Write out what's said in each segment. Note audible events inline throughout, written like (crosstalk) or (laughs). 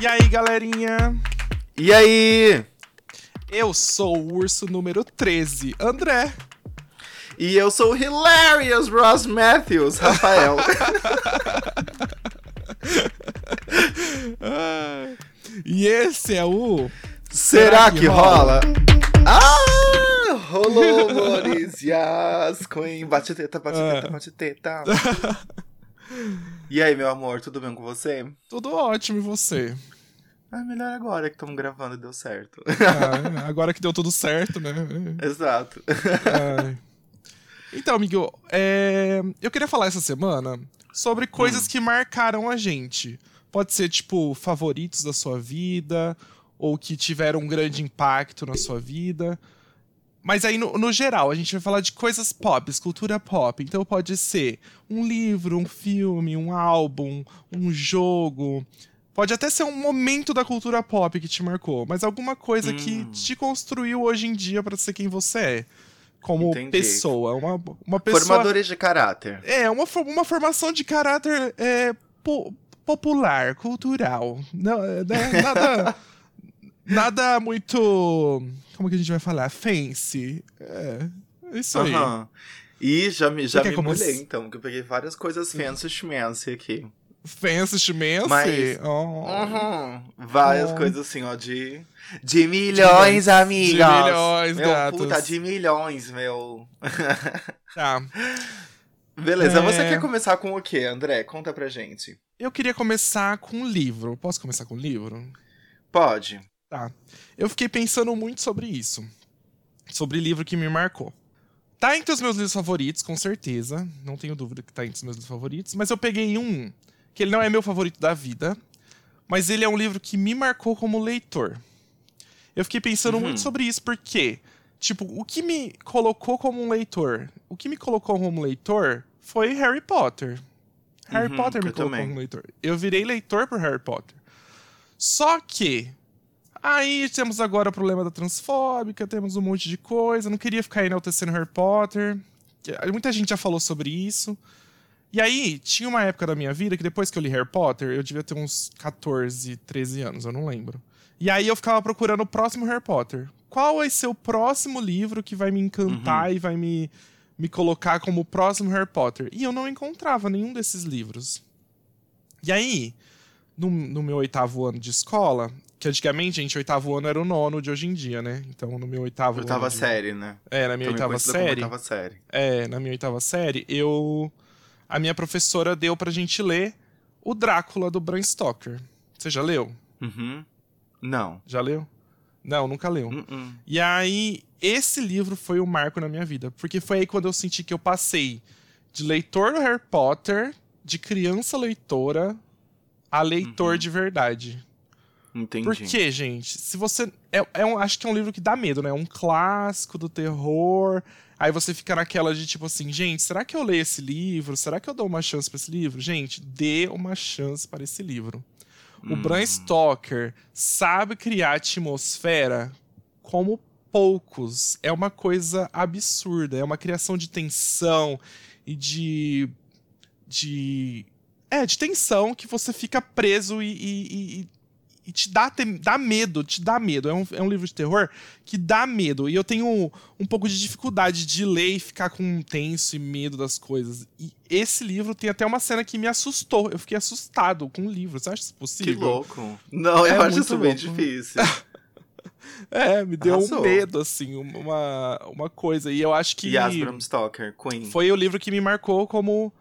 E aí, galerinha? E aí? Eu sou o urso número 13, André. E eu sou o Hilarious Ross Matthews, Rafael. (laughs) Ah, e esse é o. Será, que, rola? Ah! Rolou, (laughs) Morisias, Queen. Bate teta, bate Ah. teta, bate teta. E aí, meu amor, tudo bem com você? Tudo ótimo, e você? Ah, melhor agora que estamos gravando e deu certo. Ah, agora que deu tudo certo, né? (laughs) Exato. Então, amigo, é, eu queria falar essa semana sobre coisas Hum. que marcaram a gente. Pode ser, tipo, favoritos da sua vida, ou que tiveram um grande impacto na sua vida. Mas aí, no, no geral, a gente vai falar de coisas pop, cultura pop. Então pode ser um livro, um filme, um álbum, um jogo. Pode até ser um momento da cultura pop que te marcou, mas alguma coisa que Hum. te construiu hoje em dia pra ser quem você é. Como Entendi. pessoa. Uma, uma pessoa. Formadores de caráter. É, uma, uma formação de caráter é, po- popular, cultural. Não, é, né, nada, (laughs) nada muito. Como que a gente vai falar? Fancy. É. Isso aí. E já me, já me molhei, então, que eu peguei várias coisas fancy schmancy aqui. Fancy chimense. Mas- Oh. Uhum. Várias Oh. coisas assim, ó, de. De milhões, De amigas! milhões, meu, gatos. Puta, de milhões, meu. Tá. Beleza, É. você quer começar com o quê, André? Conta pra gente. Eu queria começar com um livro. Posso começar com um livro? Pode. Tá. Eu fiquei pensando muito sobre isso. Sobre livro que me marcou. Tá entre os meus livros favoritos, com certeza. Não tenho dúvida que tá entre os meus livros favoritos. Mas eu peguei um que ele não é meu favorito da vida. Mas ele é um livro que me marcou como leitor. Eu fiquei pensando Uhum. muito sobre isso, porque, tipo, o que me colocou como um leitor? O que me colocou como leitor foi Harry Potter. Harry Uhum, Potter me colocou também. como leitor. Eu virei leitor por Harry Potter. Só que Aí temos agora o problema da transfóbica, temos um monte de coisa. Não queria ficar enaltecendo Harry Potter. Muita gente já falou sobre isso. E aí, tinha uma época da minha vida que depois que eu li Harry Potter, eu devia ter uns 14, 13 anos, eu não lembro. E aí eu ficava procurando o próximo Harry Potter. Qual vai ser o próximo livro que vai me encantar e vai me, me colocar como o próximo Harry Potter? E eu não encontrava nenhum desses livros. E aí, no, no meu oitavo ano de escola, que antigamente, gente, oitavo ano era o nono de hoje em dia, né? Então, no meu oitavo Oitava ano. de- série, né? É, na minha Também oitava série. Oitava série. É, na minha oitava série, eu. A minha professora deu pra gente ler o Drácula do Bram Stoker. Você já leu? Uhum. Não. Já leu? Não, nunca leu. Uh-uh. E aí, esse livro foi um marco na minha vida. Porque foi aí quando eu senti que eu passei de leitor do Harry Potter, de criança leitora, a leitor Uhum. de verdade. Entendi. Por quê, gente? Se você. É, é um, acho que é um livro que dá medo, né? É um clássico do terror. Aí você fica naquela de tipo assim, gente, será que eu leio esse livro? Será que eu dou uma chance pra esse livro? Gente, dê uma chance para esse livro. O Hum. Bram Stoker sabe criar atmosfera como poucos. É uma coisa absurda. É uma criação de tensão e de. de. É, de tensão que você fica preso e. e- e- e te dá, tem- dá medo, te dá medo. É um, é um livro de terror que dá medo. E eu tenho um pouco de dificuldade de ler e ficar com tenso e medo das coisas. E esse livro tem até uma cena que me assustou. Eu fiquei assustado com o livro. Você acha isso Que possível? louco. Não, É eu acho muito isso bem difícil. (laughs) É, me deu Arrasou. um medo, assim, uma, uma coisa. E eu acho que Yas Bram Stoker, Queen. foi o livro que me marcou como,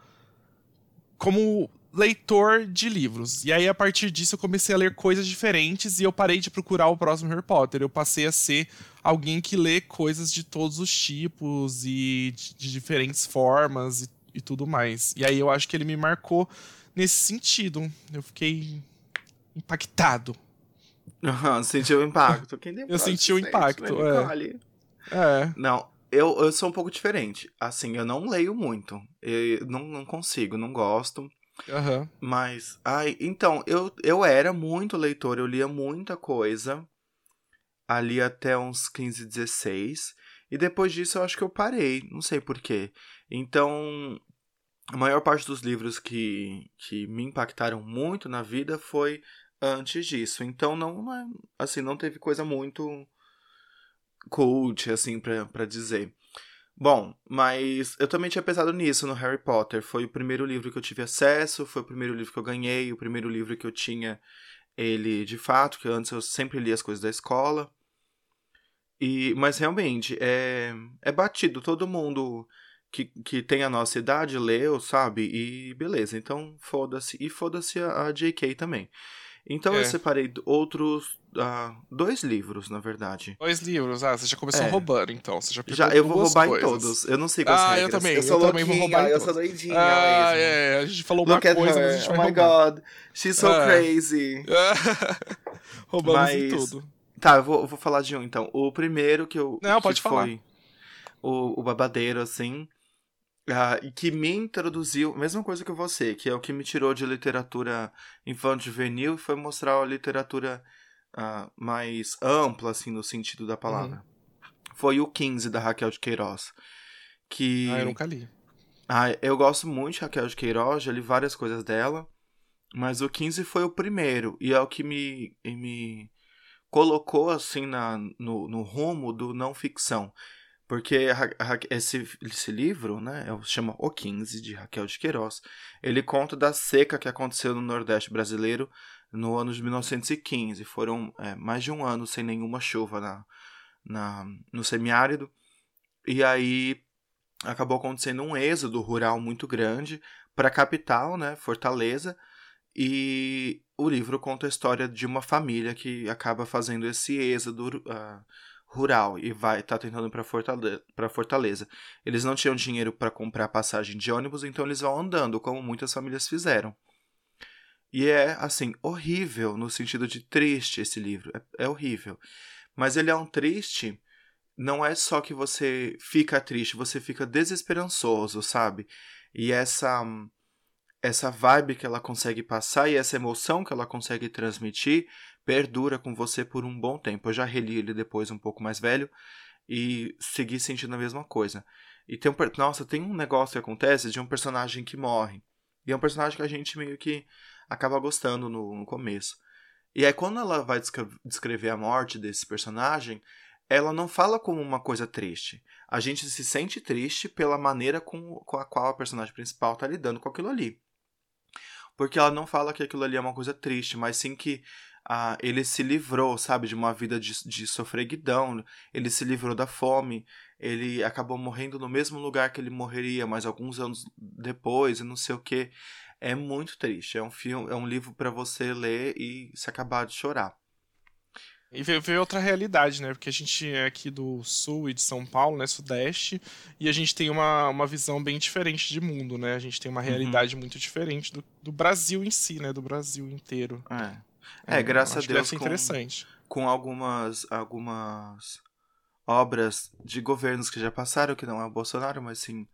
como leitor de livros. E aí, a partir disso, eu comecei a ler coisas diferentes e eu parei de procurar o próximo Harry Potter. Eu passei a ser alguém que lê coisas de todos os tipos e de, diferentes formas e, e tudo mais. E aí, eu acho que ele me marcou nesse sentido. Eu fiquei impactado. Sentiu o impacto. Quem (laughs) Eu senti o sente, impacto, né, é. É. Não, eu, eu sou um pouco diferente. Assim, eu não leio muito. Eu não, não consigo, não gosto. Aham. Mas, ai, então, eu, eu era muito leitor, eu lia muita coisa. Ali até uns 15, 16. E depois disso eu acho que eu parei, não sei porquê. Então, a maior parte dos livros que, que me impactaram muito na vida foi antes disso. Então não, não é, assim, não teve coisa muito cult, assim, pra, pra dizer. Bom, mas eu também tinha pensado nisso no Harry Potter. Foi o primeiro livro que eu tive acesso, foi o primeiro livro que eu ganhei, o primeiro livro que eu tinha ele de fato, que antes eu sempre li as coisas da escola. E, mas realmente, é, é batido, todo mundo que, que tem a nossa idade leu, sabe? E beleza, então foda-se. E foda-se a, a JK também. Então é. eu separei outros. Uh, dois livros, na verdade. Dois livros? Ah, você já começou é. roubando, então. Você já Já, eu vou roubar coisas. em todos. Eu não sei quais Ah, regras. eu também. Eu, sou eu também vou roubar Eu sou doidinha. Ah, mesmo. é. A gente falou Look uma coisa, mas a gente vai oh my roubar. god. She's so Ah. crazy. (laughs) Roubamos Mas- em tudo. Tá, eu vou, eu vou falar de um então. O primeiro que eu. Não, que pode falar. foi O, o babadeiro, assim. ah, e que me introduziu, mesma coisa que você, que é o que me tirou de literatura infantil juvenil e foi mostrar a literatura ah, mais ampla, assim, no sentido da palavra. Foi o 15 da Raquel de Queiroz. Que. Ah, eu nunca li. Ah, eu gosto muito de Raquel de Queiroz, já li várias coisas dela, mas o 15 foi o primeiro, e é o que me, me colocou assim na, no, no rumo do não ficção. Porque esse, esse livro, né, é chama O 15, de Raquel de Queiroz, ele conta da seca que aconteceu no Nordeste brasileiro no ano de 1915. Foram é, mais de um ano sem nenhuma chuva na, na, no semiárido, e aí acabou acontecendo um êxodo rural muito grande para a capital, né, Fortaleza, e o livro conta a história de uma família que acaba fazendo esse êxodo ah, rural e vai tá tentando para Fortaleza, Fortaleza. Eles não tinham dinheiro para comprar passagem de ônibus, então eles vão andando, como muitas famílias fizeram. E é assim horrível no sentido de triste esse livro, é, é horrível. Mas ele é um triste não é só que você fica triste, você fica desesperançoso, sabe? E essa essa vibe que ela consegue passar e essa emoção que ela consegue transmitir perdura com você por um bom tempo. Eu já reli ele depois um pouco mais velho e segui sentindo a mesma coisa. E tem um, nossa, tem um negócio que acontece de um personagem que morre. E é um personagem que a gente meio que acaba gostando no, no começo. E aí quando ela vai descre- descrever a morte desse personagem, ela não fala como uma coisa triste. A gente se sente triste pela maneira com, a qual a personagem principal tá lidando com aquilo ali. Porque ela não fala que aquilo ali é uma coisa triste, mas sim que ah, ele se livrou, sabe, de uma vida de, de sofreguidão, ele se livrou da fome, ele acabou morrendo no mesmo lugar que ele morreria, mas alguns anos depois, e não sei o que. É muito triste. É um filme, é um livro para você ler e se acabar de chorar. E ver, outra realidade, né? Porque a gente é aqui do sul e de São Paulo, né? Sudeste, e a gente tem uma, uma visão bem diferente de mundo, né? A gente tem uma realidade muito diferente do, do Brasil em si, né? Do Brasil inteiro. É. É, graças a Deus. Com- interessante. com algumas algumas obras de governos que já passaram, que não é o Bolsonaro, mas sim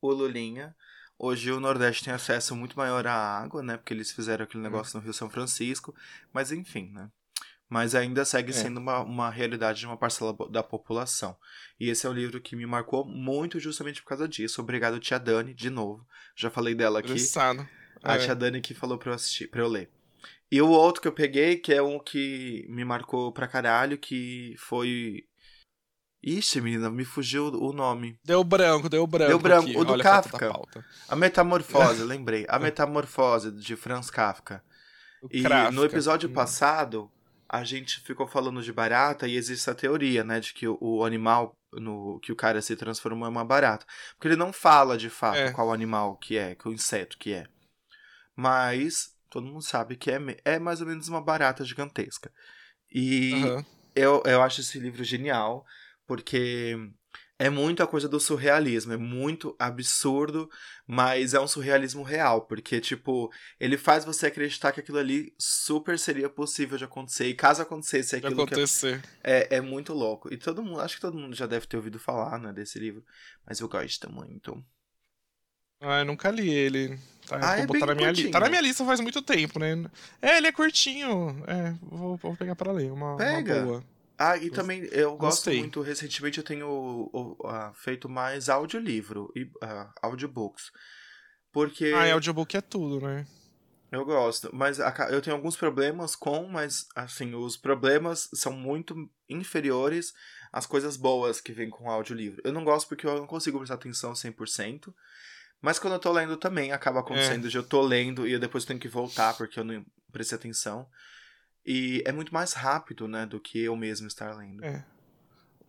o Lulinha. Hoje o Nordeste tem acesso muito maior à água, né? Porque eles fizeram aquele negócio no Rio São Francisco. Mas enfim, né? Mas ainda segue É. sendo uma, uma realidade de uma parcela da população. E esse é um livro que me marcou muito justamente por causa disso. Obrigado, tia Dani, de novo. Já falei dela aqui. Interessado. A É. tia Dani que falou pra eu assistir, pra eu ler. E o outro que eu peguei, que é um que me marcou pra caralho, que foi. Ixi, menina, me fugiu o nome. Deu branco, deu branco. Deu branco, aqui. o do Olha a Kafka. pauta. A Metamorfose, (laughs) lembrei. A Metamorfose, de Franz Kafka. O E Kafka. no episódio Hum. passado, a gente ficou falando de barata e existe a teoria, né, de que o, o animal no que o cara se transformou é uma barata. Porque ele não fala de fato É. qual animal que é, qual inseto que é. Mas todo mundo sabe que é, é mais ou menos uma barata gigantesca. E Aham. eu, eu acho esse livro genial, porque é muito a coisa do surrealismo, é muito absurdo, mas é um surrealismo real, porque, tipo, ele faz você acreditar que aquilo ali super seria possível de acontecer, e caso acontecesse De aquilo que acontecer. é, é muito louco. E todo mundo, acho que todo mundo já deve ter ouvido falar, né, desse livro, mas eu gosto muito. Ah, eu nunca li ele. Tá, Ah, é botar na minha lista. Tá na minha lista faz muito tempo, né? É, ele é curtinho. É, vou, vou pegar pra ler. Uma, uma Pega. boa. Ah, e também eu gosto Gostei. muito, recentemente eu tenho ah, feito mais audiolivro, e ah, audiobooks. Porque Ah, e audiobook é tudo, né? Eu gosto, mas eu tenho alguns problemas com, mas assim, os problemas são muito inferiores às coisas boas que vêm com o audiolivro. Eu não gosto porque eu não consigo prestar atenção 100%, mas quando eu tô lendo também acaba acontecendo é. de eu tô lendo e eu depois tenho que voltar porque eu não prestei atenção. E é muito mais rápido, né, do que eu mesmo estar lendo. É.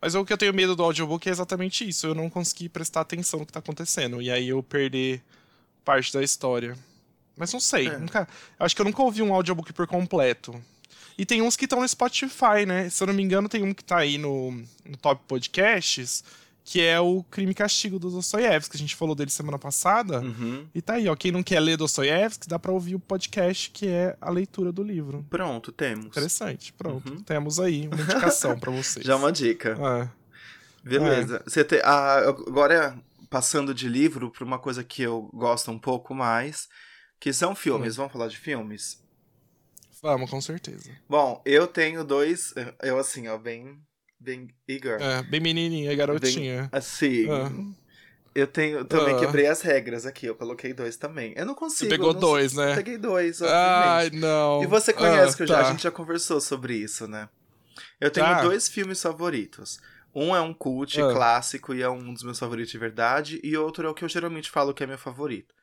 Mas o que eu tenho medo do audiobook é exatamente isso. Eu não consegui prestar atenção no que tá acontecendo. E aí eu perder parte da história. Mas não sei. É. Nunca, acho que eu nunca ouvi um audiobook por completo. E tem uns que estão no Spotify, né? Se eu não me engano, tem um que tá aí no, no Top Podcasts, que é o Crime e Castigo do Dostoiévski, que a gente falou dele semana passada. Uhum. E tá aí, ó. Quem não quer ler Dostoiévski, dá pra ouvir o podcast, que é a leitura do livro. Pronto, temos. Interessante, pronto. Uhum. Temos aí uma (laughs) indicação para vocês. Já uma dica. É. Beleza. É. Você te, ah, agora, passando de livro pra uma coisa que eu gosto um pouco mais que são filmes. Hum. Vamos falar de filmes? Vamos, com certeza. Bom, eu tenho dois. Eu, assim, ó, bem. Bem eager. É, bem menininha, garotinha. Bem, assim. Ah. Eu tenho. Também ah. quebrei as regras aqui. Eu coloquei dois também. Eu não consigo. Você pegou não, dois, né? Peguei dois, obviamente. Ai, não. E você conhece ah, que eu já, tá. a gente já conversou sobre isso, né? Eu tenho tá. dois filmes favoritos. Um é um cult clássico e é um dos meus favoritos de verdade. E outro é o que eu geralmente falo que é meu favorito.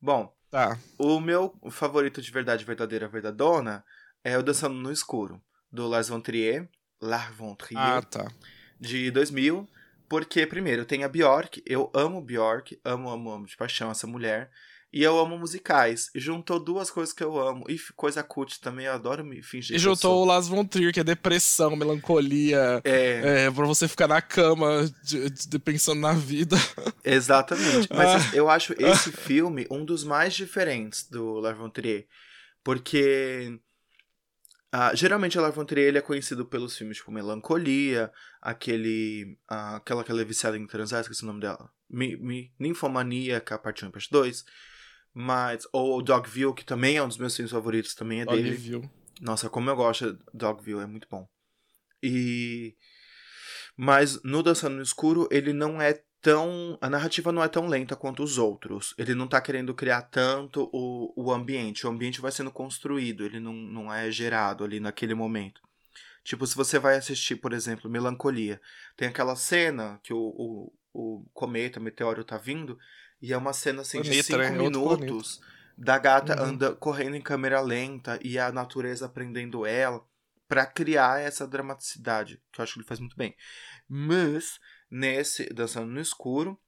Bom, Tá. O meu favorito de verdade verdadeira verdadona é o Dançando no Escuro, do Lars von Trier, Lars von Trier, ah, tá. de 2000. Porque, primeiro, tem a Bjork, eu amo Bjork, amo, amo, amo de paixão essa mulher. E eu amo musicais. E juntou duas coisas que eu amo. E coisa cult também, eu adoro me fingir. E juntou o Las Von Trier, que é depressão, melancolia. É. é pra você ficar na cama de, de, pensando na vida. (laughs) Exatamente. Mas ah. eu acho esse filme um dos mais diferentes do Lars von Trier. Porque. Uh, geralmente Lars von Trier ele é conhecido pelos filmes tipo Melancolia, aquele. Uh, aquela que ela é viciada em transar, esqueci o nome dela. Mi, Mi, Ninfomaníaca, parte 1 e parte 2. Mas. Ou Dogville, que também é um dos meus filmes favoritos, também é dele. Dogville. Nossa, como eu gosto de Dogville, é muito bom. E. Mas no Dançando no Escuro, ele não é tão. A narrativa não é tão lenta quanto os outros. Ele não tá querendo criar tanto o, o ambiente. O ambiente vai sendo construído, ele não, não é gerado ali naquele momento. Tipo, se você vai assistir, por exemplo, Melancolia, tem aquela cena que o, o, o cometa, o meteoro tá vindo, e é uma cena assim de cinco né? minutos da gata uhum. anda correndo em câmera lenta e a natureza prendendo ela para criar essa dramaticidade, que eu acho que ele faz muito bem. Mas nesse Dançando no Escuro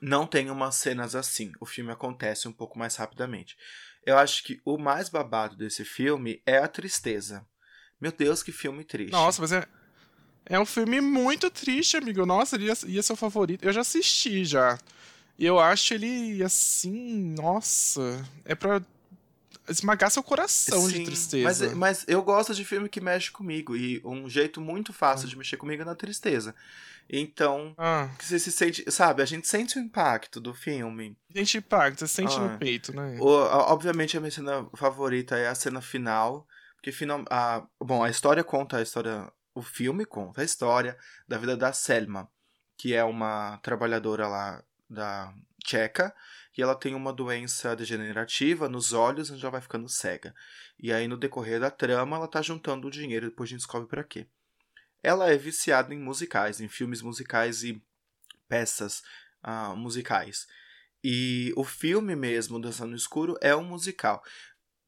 não tem umas cenas assim. O filme acontece um pouco mais rapidamente. Eu acho que o mais babado desse filme é a tristeza. Meu Deus, que filme triste. Nossa, mas é, é um filme muito triste, amigo. Nossa, ele ia, ia ser o favorito. Eu já assisti já. E eu acho ele, assim, nossa, é pra esmagar seu coração Sim, de tristeza. Mas, mas eu gosto de filme que mexe comigo. E um jeito muito fácil hum. de mexer comigo é na tristeza. Então, ah. você se sente, sabe, a gente sente o impacto do filme. A gente impacta, sente ah. no peito, né? O, obviamente a minha cena favorita é a cena final, porque final, a, bom, a história conta a história, o filme conta a história da vida da Selma, que é uma trabalhadora lá da tcheca e ela tem uma doença degenerativa nos olhos onde ela vai ficando cega. E aí no decorrer da trama ela tá juntando o dinheiro, depois a gente descobre para quê. Ela é viciada em musicais, em filmes musicais e peças uh, musicais. E o filme mesmo, Dançando no Escuro, é um musical.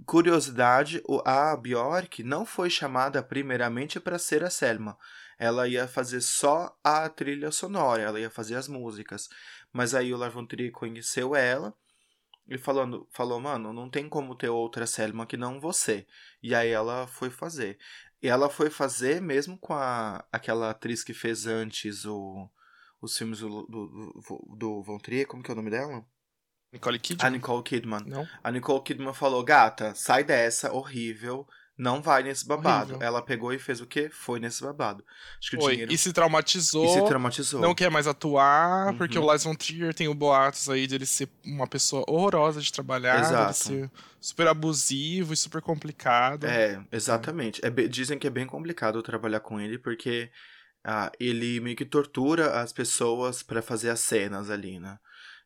Curiosidade, a Bjork não foi chamada primeiramente para ser a Selma. Ela ia fazer só a trilha sonora, ela ia fazer as músicas. Mas aí o Larvontrier conheceu ela e falando, falou, mano, não tem como ter outra Selma que não você. E aí ela foi fazer. E ela foi fazer mesmo com a, aquela atriz que fez antes o, os filmes do, do, do, do Von Trier, como que é o nome dela? Nicole Kidman? A Nicole Kidman. Não? A Nicole Kidman falou, gata, sai dessa, horrível, não vai nesse babado. Horrível. Ela pegou e fez o quê? Foi nesse babado. Acho que Foi. o dinheiro... E se traumatizou. E se traumatizou. Não quer mais atuar, uhum. porque o Lars von Trier tem o boatos aí de ele ser uma pessoa horrorosa de trabalhar, Exato. ser super abusivo e super complicado. É, exatamente. É, dizem que é bem complicado trabalhar com ele, porque ah, ele meio que tortura as pessoas para fazer as cenas ali, né?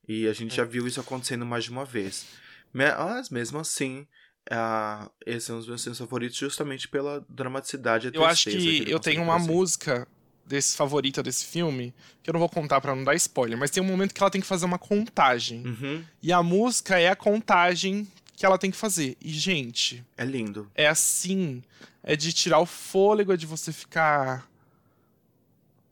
E a gente é. já viu isso acontecendo mais de uma vez. Mas mesmo assim, uh, esses são os meus filmes favoritos justamente pela dramaticidade Eu acho que eu tenho uma trazer. música desse favorita desse filme, que eu não vou contar pra não dar spoiler, mas tem um momento que ela tem que fazer uma contagem. Uhum, E a música é a contagem que ela tem que fazer. E, gente, é lindo. é assim. É de tirar o fôlego, é de você ficar.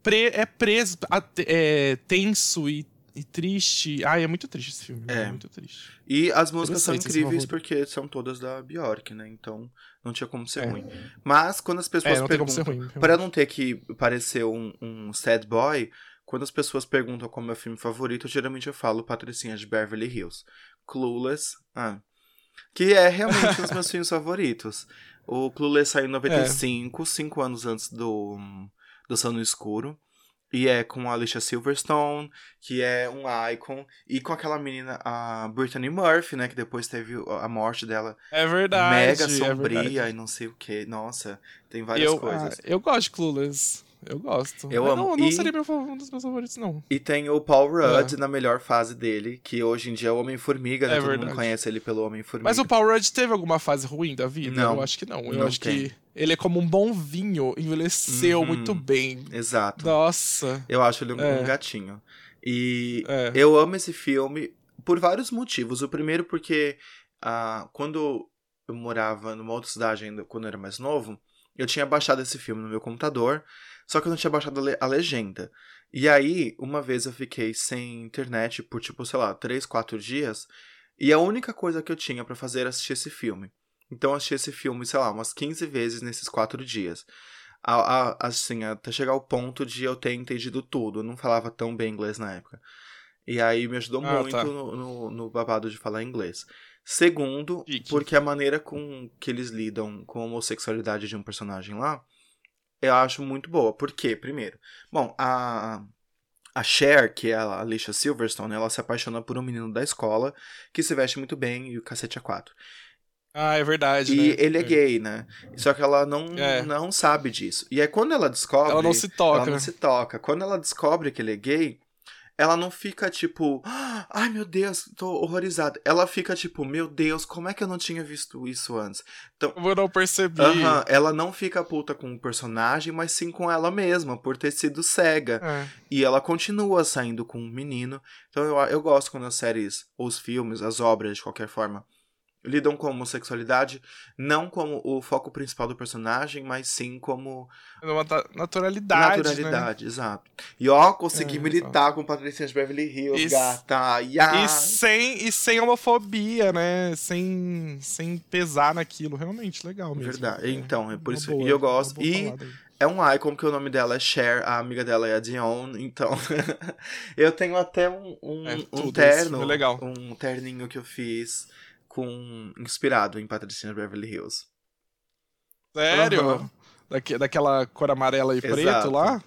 Pre é preso, é, tenso e, e triste. Ai, é muito triste esse filme. É. É muito triste. E as músicas são incríveis porque são todas da Bjork, né? Então não tinha como ser É. ruim. Mas quando as pessoas É, perguntam. ruim. Pra não ter que parecer um, um sad boy, quando as pessoas perguntam qual é o meu filme favorito, geralmente eu falo Patricinha de Beverly Hills. Clueless, ah, que é realmente um dos meus (laughs) filmes favoritos. O Clueless saiu em 95, cinco anos antes do, do Sono Escuro. E é com a Alicia Silverstone, que é um icon. E com aquela menina, a Brittany Murphy, né? Que depois teve a morte dela É verdade. mega é sombria verdade. e não sei o que. Nossa, tem várias eu, coisas. ah, eu gosto de Clueless. Eu gosto. Eu Mas amo. Não, não E- seria meu, um dos meus favoritos, não. E tem o Paul Rudd Ah. na melhor fase dele, que hoje em dia é o Homem-Formiga, né? É Todo mundo conhece ele pelo Homem-Formiga. Mas o Paul Rudd teve alguma fase ruim da vida? Não. Eu acho que não. Eu Não acho tem. que ele é como um bom vinho, envelheceu Uhum. muito bem. Exato. Nossa. Eu acho ele um, É. um gatinho. E É. eu amo esse filme por vários motivos. O primeiro porque ah, quando eu morava numa outra cidade ainda, quando eu era mais novo, eu tinha baixado esse filme no meu computador, só que eu não tinha baixado a, le- a legenda. E aí, uma vez eu fiquei sem internet por, tipo, sei lá, 3, 4 dias, e a única coisa que eu tinha pra fazer era assistir esse filme. Então eu assisti esse filme, sei lá, umas 15 vezes nesses 4 dias. A- a- assim, até chegar ao ponto de eu ter entendido tudo. Eu não falava tão bem inglês na época. E aí me ajudou Ah, muito tá. no, no, no babado de falar inglês. Segundo, porque a maneira com que eles lidam com a homossexualidade de um personagem lá, eu acho muito boa. Por quê? Primeiro, bom, a, a Cher, que é a Alicia Silverstone, ela se apaixona por um menino da escola que se veste muito bem e o cacete é quatro. Ah, é verdade. E né? ele é gay, né? Só que ela não, É. não sabe disso. E aí quando ela descobre. Ela não se toca. Ela não se toca. Quando ela descobre que ele é gay, ela não fica tipo, "Ah, ai meu Deus, tô horrorizada. Ela fica tipo, meu Deus, como é que eu não tinha visto isso antes? Eu não percebi. Aham, ela não fica puta com o personagem, mas sim com ela mesma, por ter sido cega. É. E ela continua saindo com um menino. Então eu, eu gosto quando as séries, ou os filmes, as obras, de qualquer forma, lidam com a homossexualidade, não como o foco principal do personagem, mas sim como Uma ta- naturalidade. Né? naturalidade, exato. E ó, consegui É, militar com Patricinha de Beverly Hills, Isso. gata. Ya. E sem, e sem homofobia, né? Sem, sem pesar naquilo. Realmente, legal mesmo. Verdade. Então, é por isso boa, e eu gosto. E é um icon que o nome dela é Cher, a amiga dela é a Dion, então (laughs) eu tenho até um, um, É, um terno, é legal. um terninho que eu fiz com inspirado em Patricinha Beverly Hills. Sério? Aham. Daque- daquela cor amarela e Exato. preto lá?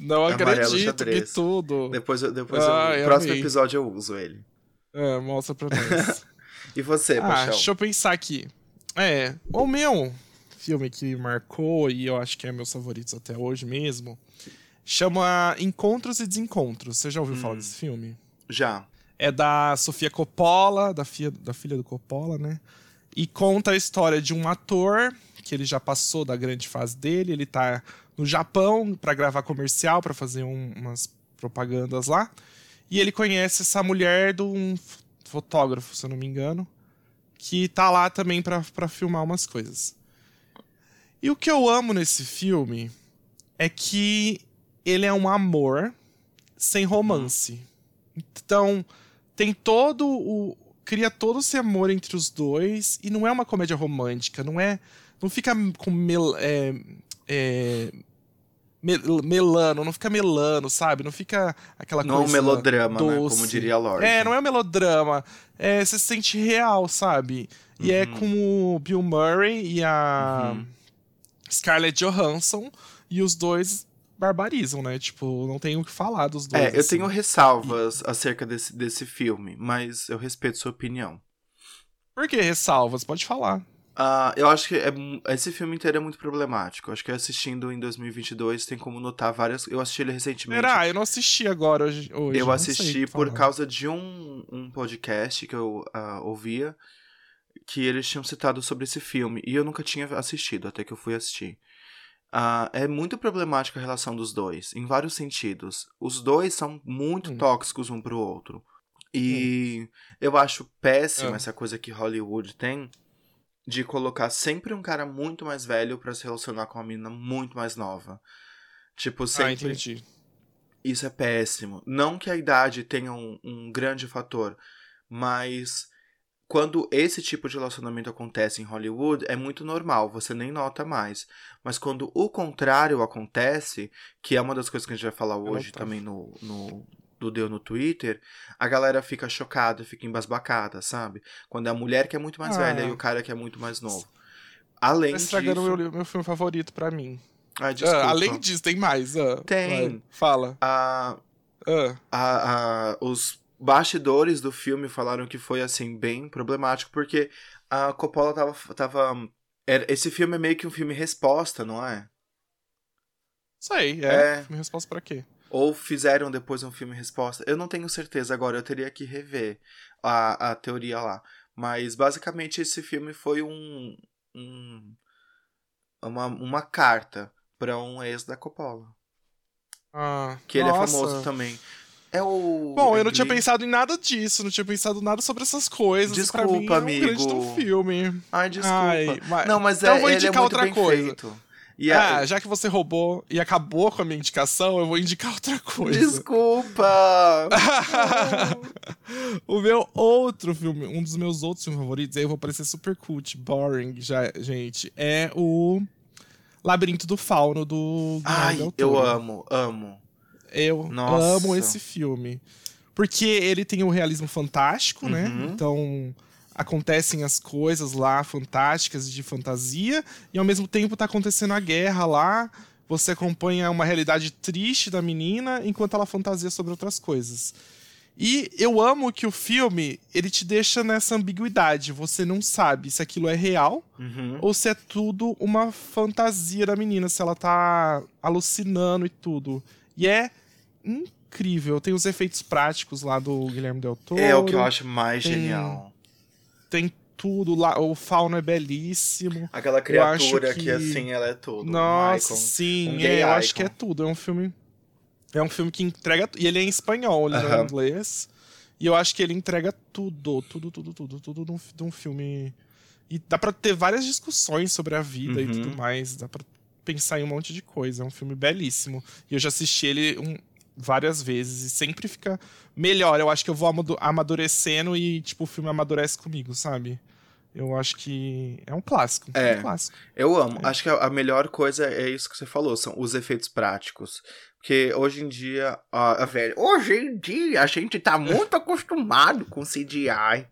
Não Amarelo acredito que tudo. Depois, depois Ah, eu, no próximo amei. episódio eu uso ele. É, mostra pra nós. (laughs) E você, ah, Paixão? deixa eu pensar aqui. É, o meu filme que marcou, e eu acho que é meus favoritos até hoje mesmo, chama Encontros e Desencontros. Você já ouviu falar Hum. desse filme? Já. É da Sofia Coppola, da filha, da filha do Coppola, né? E conta a história de um ator que ele já passou da grande fase dele, ele tá no Japão pra gravar comercial, pra fazer um- umas propagandas lá. E ele conhece essa mulher de um fotógrafo, se eu não me engano, que tá lá também pra filmar umas coisas. E o que eu amo nesse filme é que ele é um amor sem romance. Então, tem todo o. Cria todo esse amor entre os dois. E não é uma comédia romântica. Não é. Não fica com mel, é, é, mel- melano, não fica melano, sabe? Não fica aquela Não é um coisa. melodrama, né? Como diria a Lorde. É, não é um melodrama. É, você se sente real, sabe? E é Uhum. com o Bill Murray e a Uhum. Scarlett Johansson. E os dois barbarizam, né? Tipo, não tem o que falar dos dois. É, eu assim. tenho ressalvas acerca desse, desse filme, mas eu respeito sua opinião. Por que ressalvas? Pode falar. Ah, eu acho que é esse filme inteiro é muito problemático. Acho que assistindo em 2022 tem como notar várias. Eu assisti ele recentemente. Será? Eu não assisti agora hoje. hoje, Eu assisti por falar. causa de um, um podcast que eu ah, ouvia que eles tinham citado sobre esse filme e eu nunca tinha assistido até que eu fui assistir. Ah, é muito problemática a relação dos dois, em vários sentidos. Os dois são muito Hum. tóxicos um pro outro. E eu acho péssima Ah. essa coisa que Hollywood tem de colocar sempre um cara muito mais velho pra se relacionar com uma menina muito mais nova. Tipo, Ah, sempre. entendi. Isso é péssimo. Não que a idade tenha um, um grande fator, mas quando esse tipo de relacionamento acontece em Hollywood, é muito normal, você nem nota mais. Mas quando o contrário acontece, que é uma das coisas que a gente vai falar hoje também no, no do Deu no Twitter, a galera fica chocada, fica embasbacada, sabe? Quando é a mulher que é muito mais Ah. velha e o cara que é muito mais novo. Além Tá disso... estragando meu, meu filme favorito pra mim. Desculpa. Ah, além disso, tem mais. ah, Tem. vai, fala. Ah, a- a- os bastidores do filme falaram que foi assim bem problemático porque a Coppola tava, tava era- esse filme é meio que um filme resposta, não é? sei, É. é. Minha resposta pra quê? Ou fizeram depois um filme resposta? Eu não tenho certeza agora, eu teria que rever a, a teoria lá. Mas basicamente esse filme foi um, um uma, uma carta pra um ex da Coppola, Ah, que ele é famoso também. É o Bom, eu é não tinha pensado em nada disso, não tinha pensado nada sobre essas coisas. Isso pra mim Desculpa, é um grande amigo. de um filme. Ai, desculpa. Ai, mas- Não, mas Então é, eu vou é indicar muito outra coisa. feito. E Ah, a- já que você roubou e acabou com a minha indicação, eu vou indicar outra coisa. Desculpa! (laughs) o meu outro filme, um dos meus outros filmes favoritos, aí eu vou parecer super cult, boring, já, gente, é o Labirinto do Fauno do Ai, eu amo, amo. Eu Nossa. amo esse filme. Porque ele tem o realismo fantástico, né? Uhum. Então acontecem as coisas lá fantásticas de fantasia e ao mesmo tempo tá acontecendo a guerra lá. Você acompanha uma realidade triste da menina enquanto ela fantasia sobre outras coisas. E eu amo que o filme, ele te deixa nessa ambiguidade. Você não sabe se aquilo é real Uhum. ou se é tudo uma fantasia da menina, se ela tá alucinando e tudo. E é incrível. Tem os efeitos práticos lá do Guilherme Del Toro. É o que eu acho mais tem- genial. Tem tudo lá. O fauno é belíssimo. Aquela criatura que... que- assim, ela é tudo. Nossa, Um sim. um é, eu acho que é tudo. É um filme. É um filme que entrega. E ele é em espanhol, ele não é em inglês. E eu acho que ele entrega tudo, tudo, tudo, tudo, tudo de um, de um filme. E dá pra ter várias discussões sobre a vida e Uhum. tudo mais. Dá pra pensar em um monte de coisa. É um filme belíssimo. E eu já assisti ele um- várias vezes e sempre fica melhor. Eu acho que eu vou amadurecendo e, tipo, o filme amadurece comigo, sabe? Eu acho que é um clássico. É. um clássico. Eu amo. É. Acho que a a melhor coisa é isso que você falou, são os efeitos práticos. Porque hoje em dia, ó, velho, hoje em dia a gente tá muito acostumado com CGI.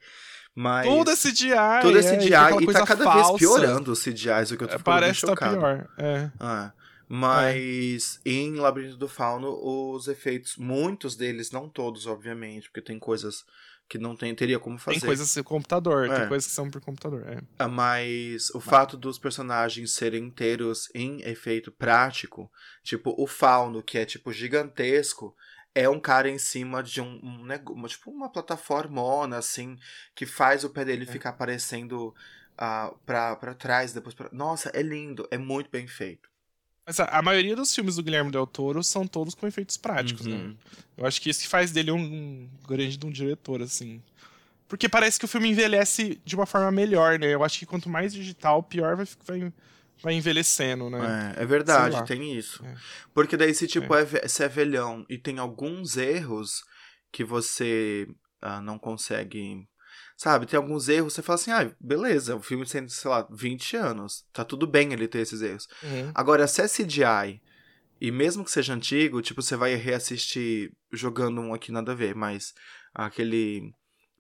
Mas Tudo é CGI. tudo é é, CGI aquela e tá cada falsa. vez piorando os CGIs, o que eu tô É, ficando Parece bem que tá pior. É. Ah, mas em Labirinto do Fauno, os efeitos, muitos deles, não todos, obviamente, porque tem coisas que não tem, teria como fazer. Tem coisas por computador, É. tem coisas que são por computador. É. Ah, Mas o fato dos personagens serem inteiros em efeito prático, tipo o fauno, que é tipo gigantesco, é um cara em cima de um, um negócio, tipo uma plataformona, assim, que faz o pé dele É. ficar aparecendo ah, pra, pra trás, depois pra... Nossa, é lindo, é muito bem feito. Mas a, a maioria dos filmes do Guilherme Del Toro são todos com efeitos práticos, né? Uhum. Eu acho que isso que faz dele um, um grande de um diretor, assim. Porque parece que o filme envelhece de uma forma melhor, né? Eu acho que quanto mais digital, pior vai, vai, vai envelhecendo, né? É, é verdade, tem isso. É. Porque daí se tipo é. ve- se é velhão e tem alguns erros que você ah, não consegue. Sabe, tem alguns erros, você fala assim, ah, beleza, o filme tem, sei lá, 20 anos. Tá tudo bem ele ter esses erros. Uhum. Agora, se é CGI, e mesmo que seja antigo, tipo, você vai reassistir jogando um aqui nada a ver, mas aquele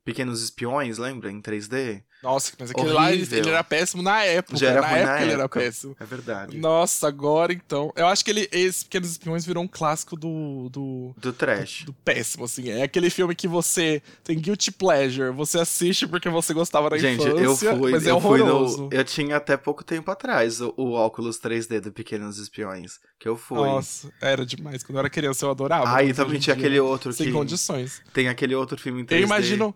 Pequenos Espiões, lembra? Em 3D. Nossa, mas aquele lá, ele, Horrível. ele era péssimo na época. Já era na época na ele era péssimo. É verdade. Nossa, agora então. Eu acho que ele, esse Pequenos Espiões virou um clássico do, do, Do trash. do péssimo, assim. É aquele filme que você tem guilty pleasure. Você assiste porque você gostava da Gente, infância, eu fui, mas é eu fui no. Eu tinha até pouco tempo atrás o, o óculos 3D do Pequenos Espiões. Que eu fui. Nossa, era demais. Quando eu era criança eu adorava. Ah, e também tinha aquele outro Sem que. condições. Tem aquele outro filme em 3D. Eu imagino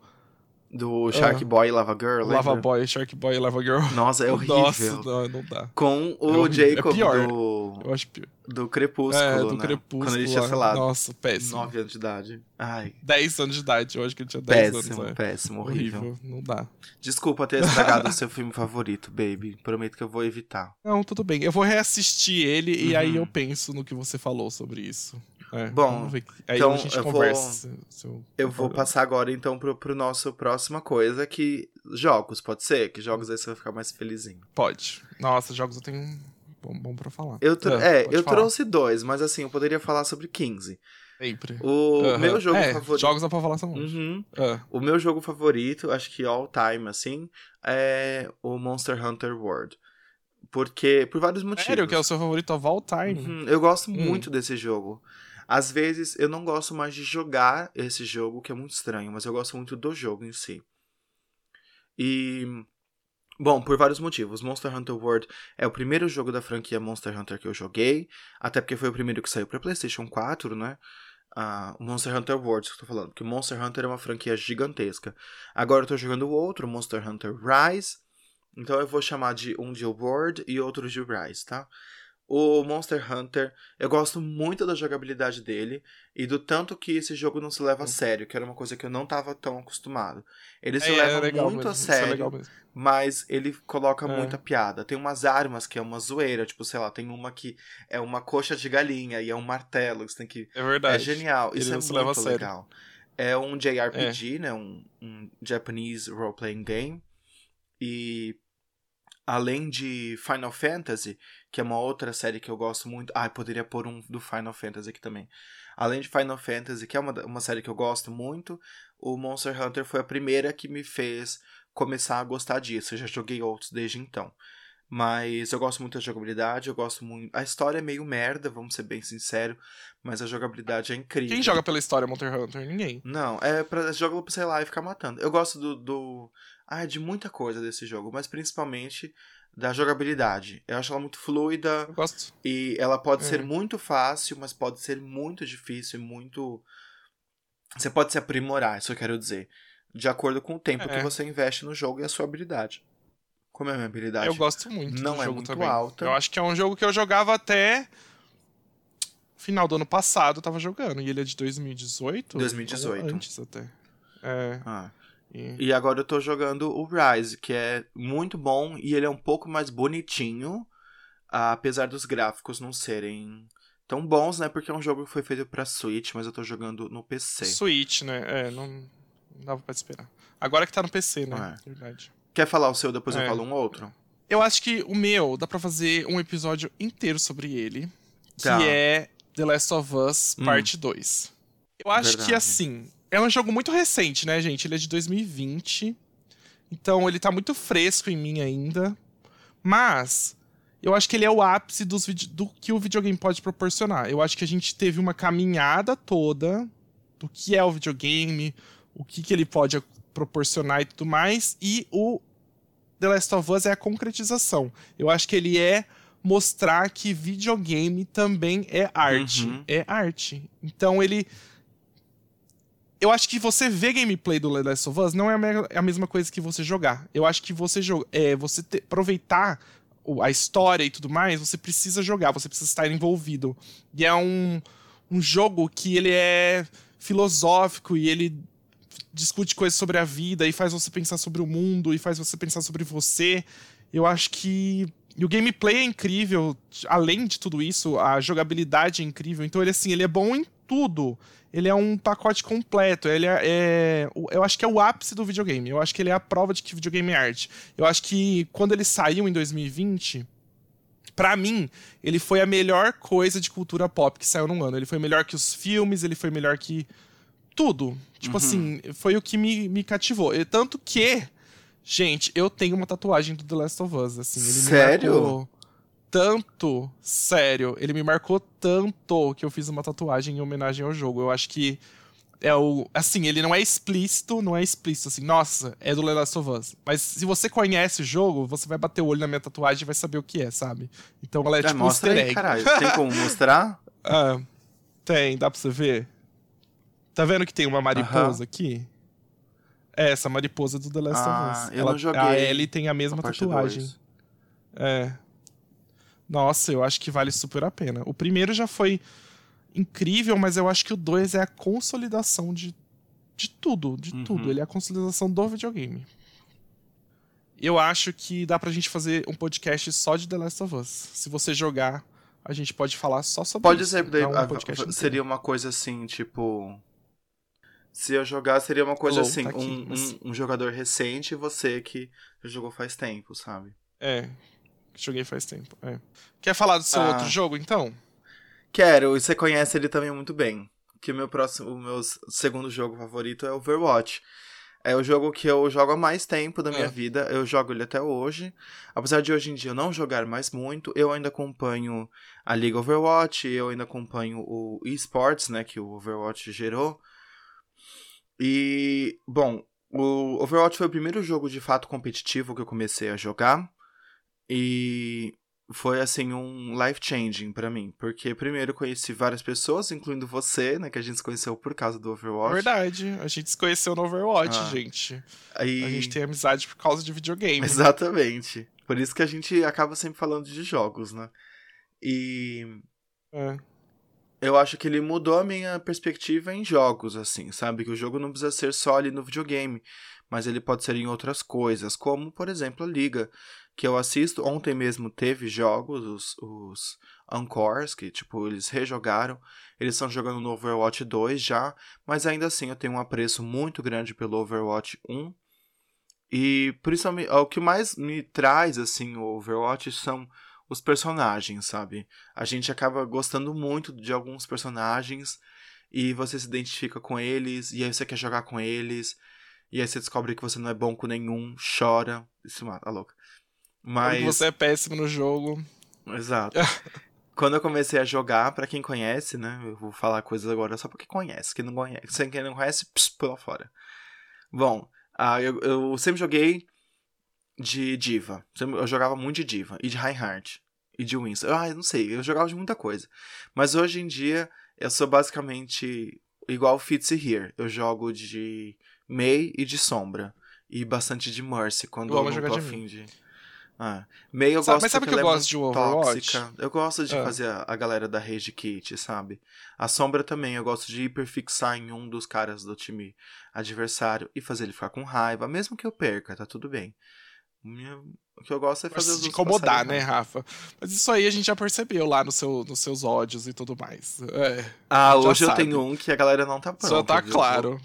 Do Shark Ah. Boy e Lava Girl. Lava lembra? Boy, Shark Boy e Lava Girl. Nossa, é (laughs) horrível. Nossa, não, não dá. Com o É horrível. É Jacob pior. do, Eu acho pior. do Crepúsculo, É, do né? Crepúsculo. Quando ele tinha, sei lá, Nossa, péssimo. 9 anos de idade. Ai, 10 anos de idade, eu acho que ele tinha 10 péssimo, anos. É. péssimo, horrível. Não dá. Desculpa ter estragado (laughs) o seu filme favorito, baby. Prometo que eu vou evitar. Não, tudo bem. Eu vou reassistir ele e aí Uhum. eu penso no que você falou sobre isso. É, Bom, então a gente eu vou- conversa. se- se Eu vou passar agora, então, pro, pro nosso próxima coisa, que... Jogos, pode ser? Que jogos aí você vai ficar mais felizinho. Pode. Nossa, jogos eu tenho bom, bom pra falar. Eu, Ah, é, pode eu falar. trouxe dois, mas assim, eu poderia falar sobre 15. Sempre. O meu jogo é, favorito... Jogos dá pra falar são muitos. Uhum. Ah, O meu jogo favorito, acho que all time, assim, é o Monster Hunter World. Porque, por vários motivos. sério, que é o seu favorito of all time? Uhum, Eu gosto Hum. muito desse jogo. Às vezes eu não gosto mais de jogar esse jogo, que é muito estranho, mas eu gosto muito do jogo em si. E. Bom, por vários motivos. Monster Hunter World é o primeiro jogo da franquia Monster Hunter que eu joguei, até porque foi o primeiro que saiu para PlayStation 4, né? O Monster Hunter World, que eu tô falando, que o Monster Hunter é uma franquia gigantesca. Agora eu tô jogando outro, Monster Hunter Rise. Então eu vou chamar de um de World e outro de Rise, tá? O Monster Hunter, eu gosto muito da jogabilidade dele e do tanto que esse jogo não se leva a sério, que era uma coisa que eu não tava tão acostumado. Ele se É, leva é muito mesmo, a é sério, mas ele coloca É. muita piada. Tem umas armas que é uma zoeira, tipo, sei lá, tem uma que é uma coxa de galinha e é um martelo, que você tem que É verdade. é genial, Ele isso é muito legal. É um JRPG, né? Um, um Japanese Role-Playing Game. E além de Final Fantasy, que é uma outra série que eu gosto muito. Ah, eu poderia pôr um do Final Fantasy aqui também. Além de Final Fantasy, que é uma, uma série que eu gosto muito, o Monster Hunter foi a primeira que me fez começar a gostar disso. Eu já joguei outros desde então. Mas eu gosto muito da jogabilidade, eu gosto muito. A história é meio merda, vamos ser bem sinceros, mas a jogabilidade é incrível. Quem joga pela história Monster Hunter? Ninguém. Não, é pra jogar sei lá, e ficar matando. Eu gosto do. do... Ah, de muita coisa desse jogo, mas principalmente da jogabilidade. Eu acho ela muito fluida gosto. e ela pode É. ser muito fácil, mas pode ser muito difícil e muito. Você pode se aprimorar, isso eu quero dizer. De acordo com o tempo É. que você investe no jogo e a sua habilidade. Como é a minha habilidade? Eu gosto muito não é muito também. alta. Eu acho que é um jogo que eu jogava até final do ano passado, eu tava jogando. E ele é de 2018? 2018. Ou antes até. É. Ah. E... E agora eu tô jogando o Rise, que é muito bom e ele é um pouco mais bonitinho, apesar dos gráficos não serem tão bons, né? Porque é um jogo que foi feito pra Switch, mas eu tô jogando no PC. Switch, né? É, não, não dava pra esperar. Agora que tá no PC, né? É. Verdade. Quer falar o seu, depois eu É. falo um outro? Eu acho que o meu dá pra fazer um episódio inteiro sobre ele, que Tá. é The Last of Us Hum. Parte 2. Eu acho Verdade. que assim, é um jogo muito recente, né, gente? Ele é de 2020. Então ele tá muito fresco em mim ainda. Mas eu acho que ele é o ápice dos do que o videogame pode proporcionar. Eu acho que a gente teve uma caminhada toda do que é o videogame, o que, que ele pode proporcionar e tudo mais. E o The Last of Us é a concretização. Eu acho que ele é mostrar que videogame também é arte. Uhum. É arte. Então ele. Eu acho que você ver gameplay do Last of Us não é é a mesma coisa que você jogar. Eu acho que você joga, é, você te- aproveitar a história e tudo mais, você precisa jogar, você precisa estar envolvido. E é um, um jogo que ele é filosófico e ele discute coisas sobre a vida e faz você pensar sobre o mundo e faz você pensar sobre você. Eu acho que e o gameplay é incrível, além de tudo isso, a jogabilidade é incrível. Então ele assim, ele é bom em tudo. Ele é um pacote completo. Ele é, é- eu acho que é o ápice do videogame. Eu acho que ele é a prova de que videogame é arte. Eu acho que quando ele saiu em 2020, Pra mim, ele foi a melhor coisa de cultura pop que saiu num ano. Ele foi melhor que os filmes, ele foi melhor que tudo. Tipo assim, foi o que me, me cativou. E tanto que, gente, eu tenho uma tatuagem do The Last of Us, assim. Sério? Tanto, sério, ele me marcou tanto que eu fiz uma tatuagem em homenagem ao jogo. Eu acho que é o. Assim, ele não é explícito, não é explícito, assim, nossa, é do The Last of Us. Mas se você conhece o jogo, você vai bater o olho na minha tatuagem e vai saber o que é, sabe? Então ela é, É, tipo um mostra easter aí, egg. caralho. Tem como (laughs) mostrar? Ah, tem, dá pra você ver? Tá vendo que tem uma mariposa aqui? É, essa mariposa do The Last Ah, of Us. eu Ela, não joguei A Ellie tem a mesma A tatuagem. É. Nossa, eu acho que vale super a pena. O primeiro já foi incrível, mas eu acho que o dois é a consolidação de, de tudo, de Uhum. tudo. Ele é a consolidação do videogame. Eu acho que dá pra gente fazer um podcast só de The Last of Us. Se você jogar, a gente pode falar só sobre Pode isso. ser, daí, um ah, podcast inteiro. seria uma coisa assim, tipo. Se eu jogar, seria uma coisa Alô, assim, tá aqui, um, mas- um, um jogador recente e você que jogou faz tempo, sabe? É. Joguei faz tempo. é. Quer falar do seu Ah. outro jogo, então? Quero, e você conhece ele também muito bem. Que o meu próximo, o meu segundo jogo favorito é Overwatch. É o jogo que eu jogo há mais tempo da minha É. vida. Eu jogo ele até hoje. Apesar de hoje em dia eu não jogar mais muito, eu ainda acompanho a Liga Overwatch, eu ainda acompanho o eSports, né, que o Overwatch gerou. E, bom, o Overwatch foi o primeiro jogo de fato competitivo que eu comecei a jogar. E foi assim um life changing pra mim, porque primeiro eu conheci várias pessoas, incluindo você, né, que a gente se conheceu por causa do Overwatch. Verdade. A gente se conheceu no Overwatch, Ah. gente. Aí... A gente tem amizade por causa de videogame. (laughs) Exatamente. Por isso que a gente acaba sempre falando de jogos, né? E É. eu acho que ele mudou a minha perspectiva em jogos, assim, sabe? Que o jogo não precisa ser só ali no videogame, mas ele pode ser em outras coisas, como, por exemplo, a Liga, que eu assisto. Ontem mesmo teve jogos, os, os Encores, que, tipo, eles rejogaram. Eles estão jogando no Overwatch 2 já, mas ainda assim eu tenho um apreço muito grande pelo Overwatch 1. E principalmente, o que mais me traz, assim, o Overwatch são os personagens, sabe? A gente acaba gostando muito de alguns personagens e você se identifica com eles, e aí você quer jogar com eles, e aí você descobre que você não é bom com nenhum, chora. Isso mata, a louca. Mas... Mas. você é péssimo no jogo. Exato. (laughs) Quando eu comecei a jogar, pra quem conhece, né? Eu vou falar coisas agora só pra quem conhece. Quem não conhece, quem não conhece, pss, pula fora. Bom, ah, eu, eu sempre joguei de Diva. Eu jogava muito de Diva. E de Reinhardt. E de Winston. Ah, eu não sei. Eu jogava de muita coisa. Mas hoje em dia, eu sou basicamente igual Fitz Here. Eu jogo de Mei e de Sombra. E bastante de Mercy, quando Eu eu, não tô afim de... Ah, Mei eu Sabe- gosto mas sabe que eu é gosto de muito Overwatch? tóxica. Eu gosto de Ah. fazer a, a galera da Rage Kit, sabe? A Sombra também, eu gosto de hiperfixar em um dos caras do time adversário e fazer ele ficar com raiva, mesmo que eu perca, tá tudo bem. Minha- O que eu gosto é fazer os de incomodar, né. Rafa? Mas isso aí a gente já percebeu lá no seu, nos seus ódios e tudo mais. É, Ah, hoje eu sabe. tenho um que a galera não tá pronta. só tá viu? claro.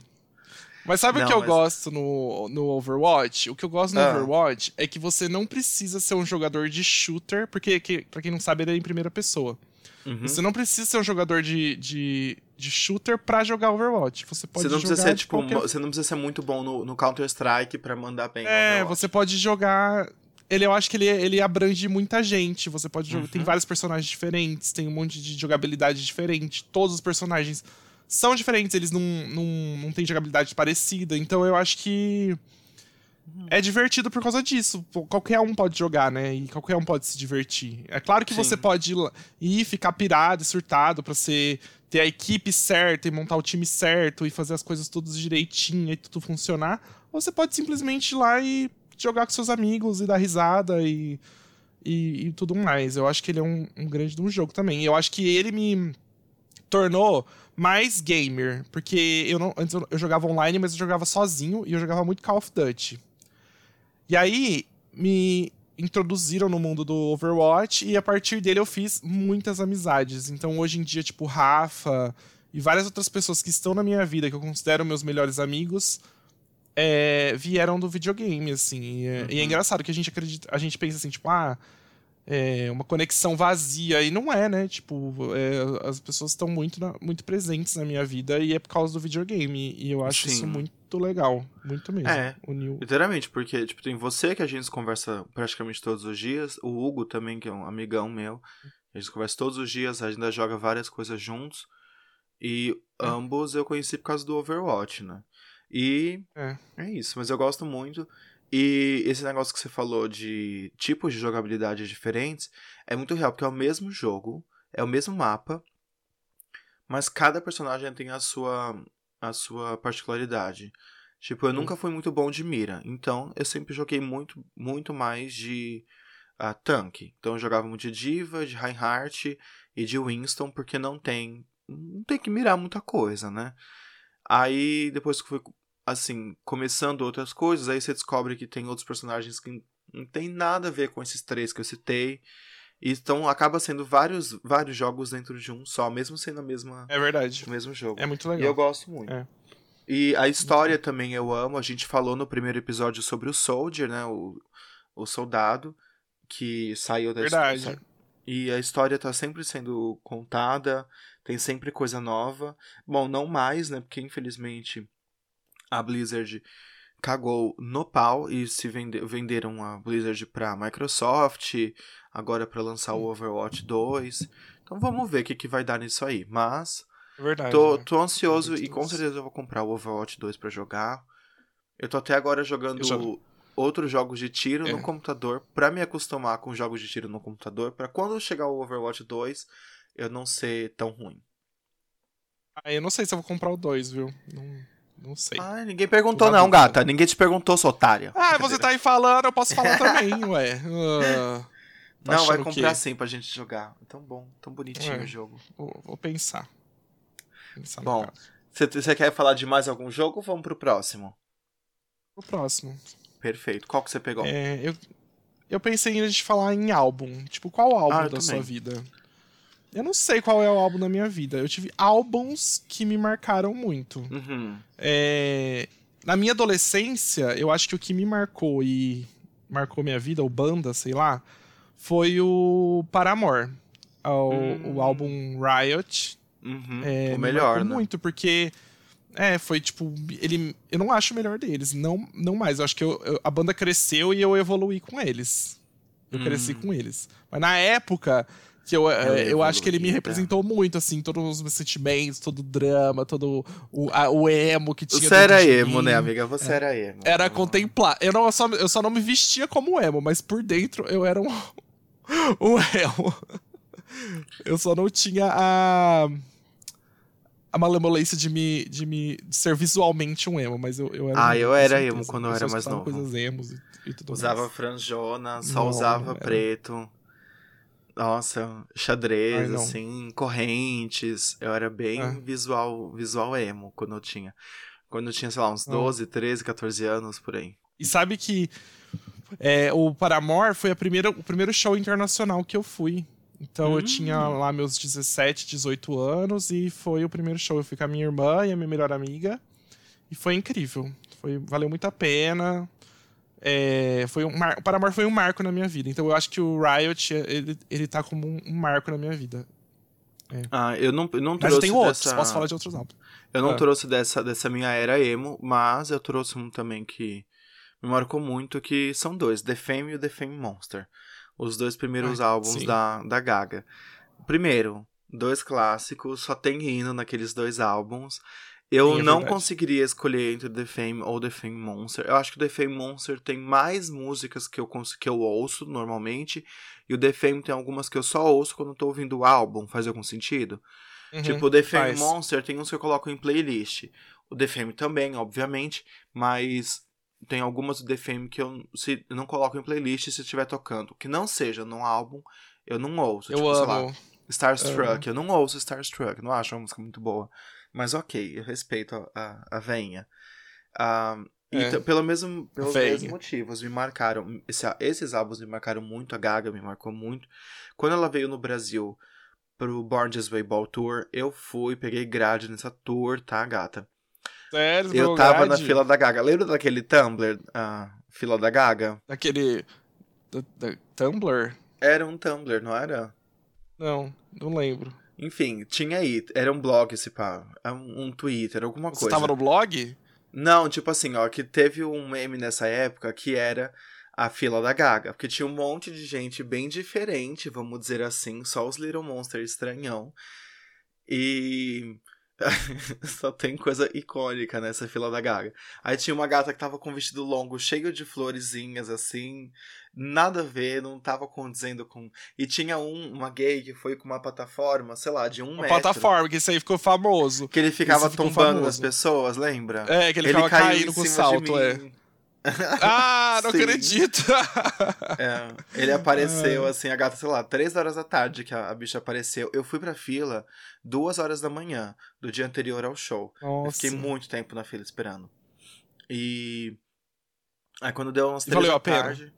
Mas sabe o Não, que eu mas- gosto no, no Overwatch? O que eu gosto no Ah. Overwatch é que você não precisa ser um jogador de shooter, porque, que, pra quem não sabe, ele é em primeira pessoa. Uhum. Você não precisa ser um jogador de, de, de shooter pra jogar Overwatch. Você pode Você não jogar precisa ser, tipo, qualquer você não precisa ser muito bom no, no Counter-Strike pra mandar bem. É, você pode jogar. Ele, eu acho que ele, ele abrange muita gente. Você pode jogar. Tem Uhum. vários personagens diferentes, tem um monte de jogabilidade diferente. Todos os personagens são diferentes, eles não, não, não têm jogabilidade parecida. Então eu acho que. É divertido por causa disso. Qualquer um pode jogar, né? E qualquer um pode se divertir. É claro que Sim. você pode ir ficar pirado e surtado pra você ter a equipe certa e montar o time certo e fazer as coisas todas direitinho e tudo funcionar. Ou você pode simplesmente ir lá e jogar com seus amigos e dar risada e, e, e tudo mais. Eu acho que ele é um, um grande de um jogo também. Eu acho que ele me tornou mais gamer. Porque eu não, antes eu, eu jogava online, mas eu jogava sozinho e eu jogava muito Call of Duty. E aí me introduziram no mundo do Overwatch e a partir dele eu fiz muitas amizades. Então hoje em dia, tipo, Rafa e várias outras pessoas que estão na minha vida, que eu considero meus melhores amigos, é, vieram do videogame, assim. E é, e é Uhum. engraçado que a gente acredita, a gente pensa assim, tipo, ah, é, uma conexão vazia. E não é, né? Tipo, é, as pessoas estão muito, na, muito presentes na minha vida e é por causa do videogame. E eu acho Sim. isso muito legal. Muito mesmo. É, Uniu... literalmente, porque tipo, tem você que a gente conversa praticamente todos os dias, o Hugo também, que é um amigão meu. A gente conversa todos os dias, a gente ainda joga várias coisas juntos. E é. ambos eu conheci por causa do Overwatch, né? E é. é isso, mas eu gosto muito. E esse negócio que você falou de tipos de jogabilidade diferentes é muito real, porque é o mesmo jogo, é o mesmo mapa, mas cada personagem tem a sua, a sua particularidade. Tipo, eu nunca fui muito bom de mira, então eu sempre joguei muito, muito mais de uh, tanque. Então eu jogava muito de Diva, de Reinhardt e de Winston, porque não tem, não tem que mirar muita coisa, né? Aí, depois que fui assim, começando outras coisas, aí você descobre que tem outros personagens que não tem nada a ver com esses três que eu citei. Então acaba sendo vários, vários jogos dentro de um só, mesmo sendo a mesma. É verdade. O mesmo jogo. É muito legal. E eu gosto muito. É. E a história também eu amo. A gente falou no primeiro episódio sobre o Soldier, né? O, o soldado que saiu da Verdade. E a história tá sempre sendo contada, tem sempre coisa nova. Bom, não mais, né? Porque infelizmente a Blizzard cagou no pau e se vende, venderam a Blizzard para Microsoft, agora para lançar o Overwatch 2. Então vamos ver o que, que vai dar nisso aí. Mas verdade, tô, né? tô ansioso e com certeza eu vou comprar o Overwatch 2 para jogar. Eu tô até agora jogando já... outros jogos de tiro é. no computador para me acostumar com jogos de tiro no computador, para quando chegar o Overwatch 2 eu não ser tão ruim. Ah, eu não sei se eu vou comprar o 2, viu? Não... Não sei. Ah, ninguém perguntou não, gata. Ninguém te perguntou, sua otária. Ah, você tá aí falando, eu posso falar também, (laughs) ué. Uh, tá não, vai comprar sim pra gente jogar. Tão bom, tão bonitinho é, o jogo. Vou, vou pensar. pensar bom, você quer falar de mais algum jogo ou vamos pro próximo? O próximo. Perfeito. Qual que você pegou? É, eu, eu pensei em a gente falar em álbum. Tipo, qual álbum ah, da também. sua vida? Eu não sei qual é o álbum da minha vida. Eu tive álbuns que me marcaram muito. Uhum. É... Na minha adolescência, eu acho que o que me marcou e marcou minha vida, ou banda, sei lá, foi o Paramore. O, uhum. o álbum Riot. Uhum. É, o melhor, né? muito, porque... É, foi tipo. Ele, eu não acho o melhor deles. Não, não mais. Eu acho que eu, eu, a banda cresceu e eu evoluí com eles. Eu cresci hum. com eles. Mas na época, que eu, eu, é, eu acho que ele me representou muito, assim, todos os meus sentimentos, todo o drama, todo o, a, o emo que tinha. Você era emo, mim. né, amiga? Você é. era emo. Era contemplar. Eu, não, eu, só, eu só não me vestia como emo, mas por dentro eu era um, (laughs) um emo. Eu só não tinha a. A malemolência de me, de me de ser visualmente um emo, mas eu, eu era. Ah, eu era emo quando eu era mais novo. coisas emos e, e tudo usava mais. franjona, só não, usava preto. Nossa, xadrez, Ai, assim, correntes. Eu era bem é. visual, visual emo quando eu tinha. Quando eu tinha, sei lá, uns 12, 13, 14 anos, por aí. E sabe que é, o Paramore foi a primeira, o primeiro show internacional que eu fui. Então hum. eu tinha hum. lá meus 17, 18 anos e foi o primeiro show. Eu fui com a minha irmã e a minha melhor amiga. E foi incrível. Foi, valeu muito a pena. É, foi um mar... O Paramore foi um marco na minha vida. Então eu acho que o Riot, ele, ele tá como um, marco na minha vida. É. Ah, eu não, eu não trouxe. Mas tenho outros, dessa... posso falar de outros álbuns. Eu não ah. trouxe dessa, dessa minha era emo, mas eu trouxe um também que me marcou muito, que são dois, The Fame e o The Fame Monster. Os dois primeiros álbuns da, da Gaga. Primeiro, dois clássicos, só tem hino naqueles dois álbuns. Eu Sim, é não verdade. conseguiria escolher entre The Fame ou The Fame Monster. Eu acho que o The Fame Monster tem mais músicas que eu, que eu ouço normalmente. E o The Fame tem algumas que eu só ouço quando eu tô ouvindo o álbum. Faz algum sentido? Uhum, tipo, o The Fame faz. Monster tem uns que eu coloco em playlist. O The Fame também, obviamente. Mas tem algumas do The Fame que eu, se, não coloco em playlist se estiver tocando. Que não seja num álbum, eu não ouço. Eu tipo, amo. Lá, Starstruck. Uhum. Eu não ouço Starstruck. Não acho uma música muito boa. Mas ok, eu respeito a, a, a veinha. Uh, é. pelo mesmo, pelos mesmos motivos, me marcaram. Esse, esses álbuns me marcaram muito, a Gaga me marcou muito. Quando ela veio no Brasil pro Born This Way Ball Tour, eu fui, peguei grade nessa tour, tá, gata? Sério, eu tava grade? na fila da Gaga. Lembra daquele Tumblr, a fila da Gaga? Daquele. Da, da Tumblr? Era um Tumblr, não era? Não, não lembro. Enfim, tinha aí. Era um blog esse pá. Um, um Twitter, alguma Você coisa. tava no blog? Não, tipo assim, ó, que teve um meme nessa época que era a fila da Gaga. Porque tinha um monte de gente bem diferente, vamos dizer assim, só os Little Monsters estranhão. E. (laughs) Só tem coisa icônica nessa fila da Gaga. Aí tinha uma gata que tava com um vestido longo, cheio de florezinhas, assim. Nada a ver, não tava condizendo com. E tinha um, uma gay que foi com uma plataforma, sei lá, de um Uma metro. plataforma, que isso aí ficou famoso. Que ele ficava ficou tombando nas famoso. pessoas, lembra? É, que ele, ficava caiu caindo com salto, é. (laughs) Ah, não Sim. acredito! (laughs) É, ele apareceu, assim, a gata, sei lá, três horas da tarde que a, a bicha apareceu. Eu fui pra fila duas horas da manhã, do dia anterior ao show. Fiquei muito tempo na fila esperando. E. Aí quando deu umas três valeu da a pena? tarde.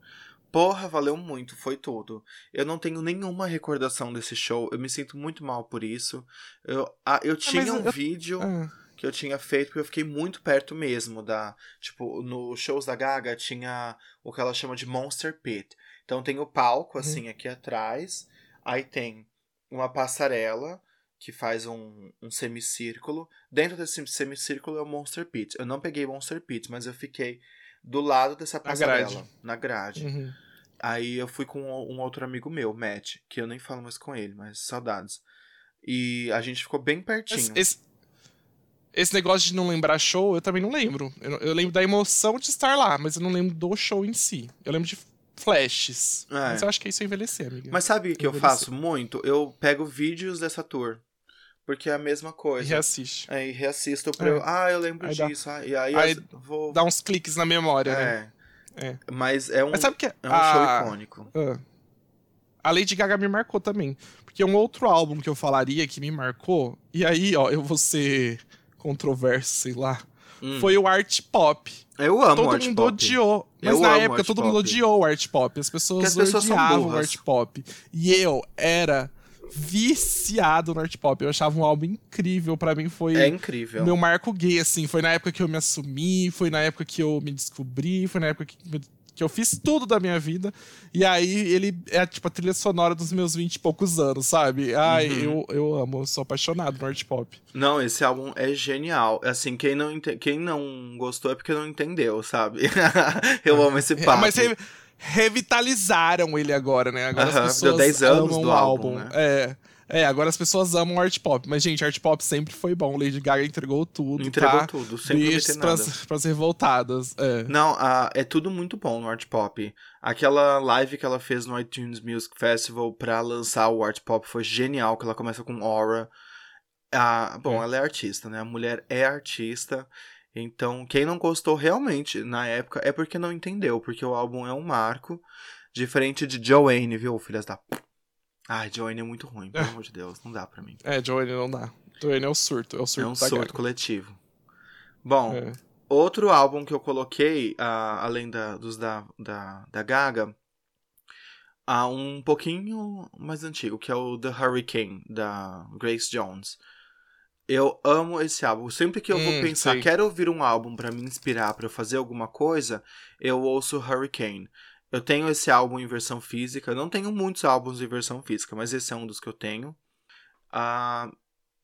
Porra, valeu muito, foi tudo. Eu não tenho nenhuma recordação desse show, eu me sinto muito mal por isso. Eu, ah, eu tinha um eu- vídeo Ah, que eu tinha feito porque eu fiquei muito perto mesmo da. Tipo, nos shows da Gaga tinha o que ela chama de Monster Pit. Então tem o palco, Uhum. assim, aqui atrás. Aí tem uma passarela que faz um, um semicírculo. Dentro desse semicírculo é o Monster Pit. Eu não peguei Monster Pit, mas eu fiquei do lado dessa passarela. grade. Na grade. uhum. Aí eu fui com um outro amigo meu, Matt, que eu nem falo mais com ele, mas saudades. E a gente ficou bem pertinho. Esse, esse, esse negócio de não lembrar show, eu também não lembro. Eu, eu lembro da emoção de estar lá, mas eu não lembro do show em si. Eu lembro de flashes. É. Mas eu acho que isso é envelhecer, amiga. Mas sabe o que eu faço muito? Eu pego vídeos dessa tour. Porque é a mesma E coisa. reassiste. Aí reassisto pra É. eu. Ah, eu lembro Aí dá- disso. ah, e aí, aí eu vou. Dá uns cliques na memória, né? É. É. Mas é um, Mas sabe que é um a- show icônico. Ah. A Lady Gaga me marcou também. Porque um outro álbum que eu falaria que me marcou, e aí, ó, eu vou ser controverso, sei lá, Hum. foi o art pop. Eu amo todo art mundo pop. odiou. Mas Eu na época todo pop. mundo odiou o art pop. As pessoas, Porque as pessoas odiavam o art pop. E eu era viciado no art pop. Eu achava um álbum incrível. Pra mim foi É incrível. meu marco gay, assim. Foi na época que eu me assumi, foi na época que eu me descobri, foi na época que, que eu fiz tudo da minha vida. E aí ele é tipo a trilha sonora dos meus 20 e poucos anos, sabe? Ai, Uhum. eu, eu amo, eu sou apaixonado no art pop. Não, esse álbum é genial. Assim, quem não, ente- quem não gostou é porque não entendeu, sabe? (laughs) eu amo esse papo. É, Mas re- revitalizaram ele agora, né? Agora Aham, as deu pessoas 10 anos amam do o álbum, álbum. né? É. É, agora as pessoas amam art pop. Mas, gente, art pop sempre foi bom. Lady Gaga entregou tudo. Entregou tá? tudo, sempre Beijos pras, pras revoltadas. É. Não, a- é tudo muito bom no Art Pop. Aquela live que ela fez no iTunes Music Festival pra lançar o Art Pop foi genial, que ela começa com Aura. Ah, bom, É. ela é artista, né? A mulher é artista. Então, quem não gostou realmente na época é porque não entendeu, porque o álbum é um marco. Diferente de Joanne, viu, filhas da. p- Ai, Joanne é muito ruim, pelo amor de Deus, não dá pra mim. É, Joanne não dá. Joanne é o surto. É o surto É um surto Gaga. coletivo. Bom, É. Outro álbum que eu coloquei, ah, além da, dos da, da, da Gaga, há um pouquinho mais antigo, que é o The Hurricane, da Grace Jones. Eu amo esse álbum. Sempre que eu vou Hum, pensar, sei. quero ouvir um álbum pra me inspirar, pra eu fazer alguma coisa, eu ouço Hurricane. Eu tenho esse álbum em versão física. Eu não tenho muitos álbuns em versão física, mas esse é um dos que eu tenho. Ah,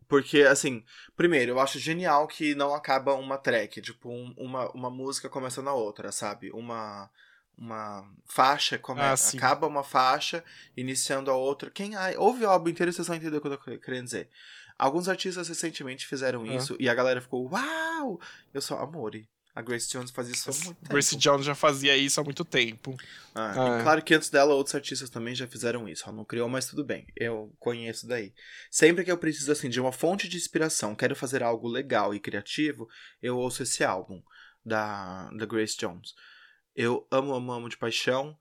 porque, assim, primeiro, eu acho genial que não acaba uma track. Tipo, um- uma, uma música começa na outra, sabe? Uma, uma faixa Ah, começa. sim. acaba uma faixa, iniciando a outra. Quem ai, ouve o álbum inteiro, vocês vão entender o que eu tô querendo dizer. Alguns artistas recentemente fizeram Ah. isso e a galera ficou, uau! Eu sou amore. A Grace Jones faz isso há muito tempo. Grace Jones já fazia isso há muito tempo. Ah, Ah, claro que antes dela, outros artistas também já fizeram isso. Ela não criou, mas tudo bem. Eu conheço daí. Sempre que eu preciso, assim, de uma fonte de inspiração, quero fazer algo legal e criativo, eu ouço esse álbum da, da Grace Jones. Eu amo, amo, amo de paixão.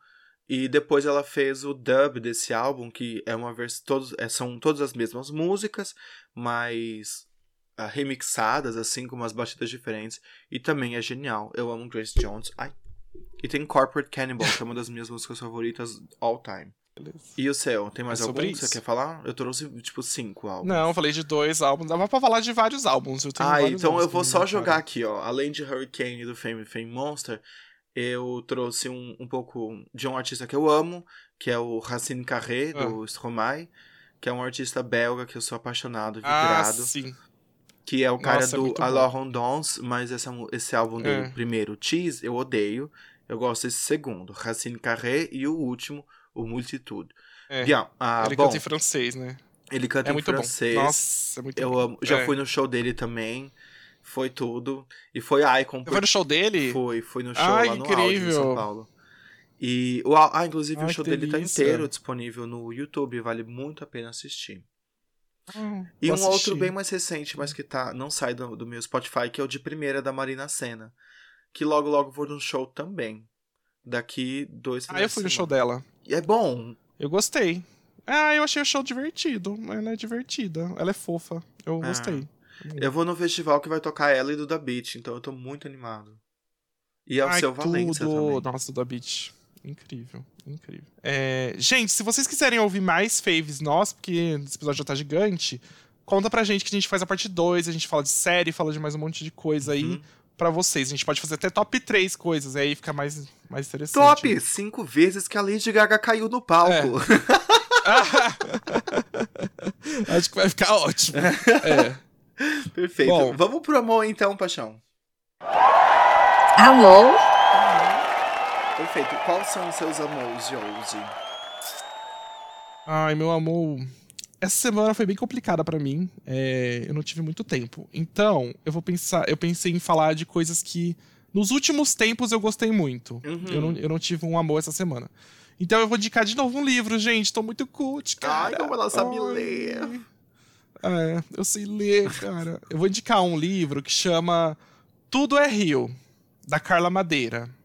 E depois ela fez o dub desse álbum, que é uma versão. Todos, é, são todas as mesmas músicas, mas remixadas, assim, com umas batidas diferentes. E também é genial. Eu amo Grace Jones. Ai. E tem Corporate Cannibal, que é uma das minhas músicas favoritas all time. Beleza. E o seu? Tem mais É algum que você quer falar? Eu trouxe, tipo, cinco álbuns. Não, eu falei de dois álbuns. Dava pra falar de vários álbuns. Eu tenho Ah, então eu vou só marcaram. jogar aqui, ó. Além de Hurricane e do Fame Fame Monster, eu trouxe um, um pouco de um artista que eu amo, que é o Racine Carré, do Ah. Stromae, que é um artista belga que eu sou apaixonado, Ah, vibrado. sim. Que é o cara Nossa, é do on Danse, mas essa, mu- esse álbum dele, É. primeiro, Cheese, eu odeio. Eu gosto desse segundo, Racine Carré, e o último, o Multitude. É. Ah, Ele bom, canta em francês, né? ele canta É em francês. bom. Nossa, é muito eu amo. Já É. fui no show dele também. Foi tudo. E foi Icon. Você foi no show dele? Fui, fui no show Ai, lá no Audio, em incrível. São Paulo. E o, ah, inclusive Ai, o show dele tá inteiro disponível no YouTube, vale muito a pena assistir. Ah, E um outro assistir. bem mais recente, mas que tá, não sai do, do meu Spotify, que é o de primeira da Marina Senna. Que logo, logo vou num show também. Daqui dois Ah, eu fui no show dela. E é bom. Eu gostei. Ah, eu achei o show divertido. Ela é divertida. Ela é fofa. Eu Ah. gostei. Eu vou no festival que vai tocar ela e do Da Beat, então eu tô muito animado. E é o Ai, seu Valência tudo. também. Nossa, da Beach. Incrível, incrível. É, gente, se vocês quiserem ouvir mais faves nós, porque esse episódio já tá gigante, conta pra gente que a gente faz a parte 2, a gente fala de série, fala de mais um monte de coisa aí Uhum. pra vocês. A gente pode fazer até top 3 coisas, aí fica mais, mais interessante. Top! Cinco vezes que a Lady Gaga caiu no palco. (laughs) Acho que vai ficar ótimo. É. (laughs) Perfeito. Bom. Vamos pro amor então, paixão. Alô? Perfeito. Quais são os seus amores de hoje? Ai, meu amor. Essa semana foi bem complicada pra mim. É, eu não tive muito tempo. Então, eu vou pensar. Eu pensei em falar de coisas que nos últimos tempos eu gostei muito. Uhum. Eu, não, eu não tive um amor essa semana. Então eu vou indicar de novo um livro, gente. Tô muito cult, cara. Ai, como ela sabe Ai. ler. É, eu sei ler, cara. eu vou indicar um livro que chama Tudo é Rio, da Carla Madeira.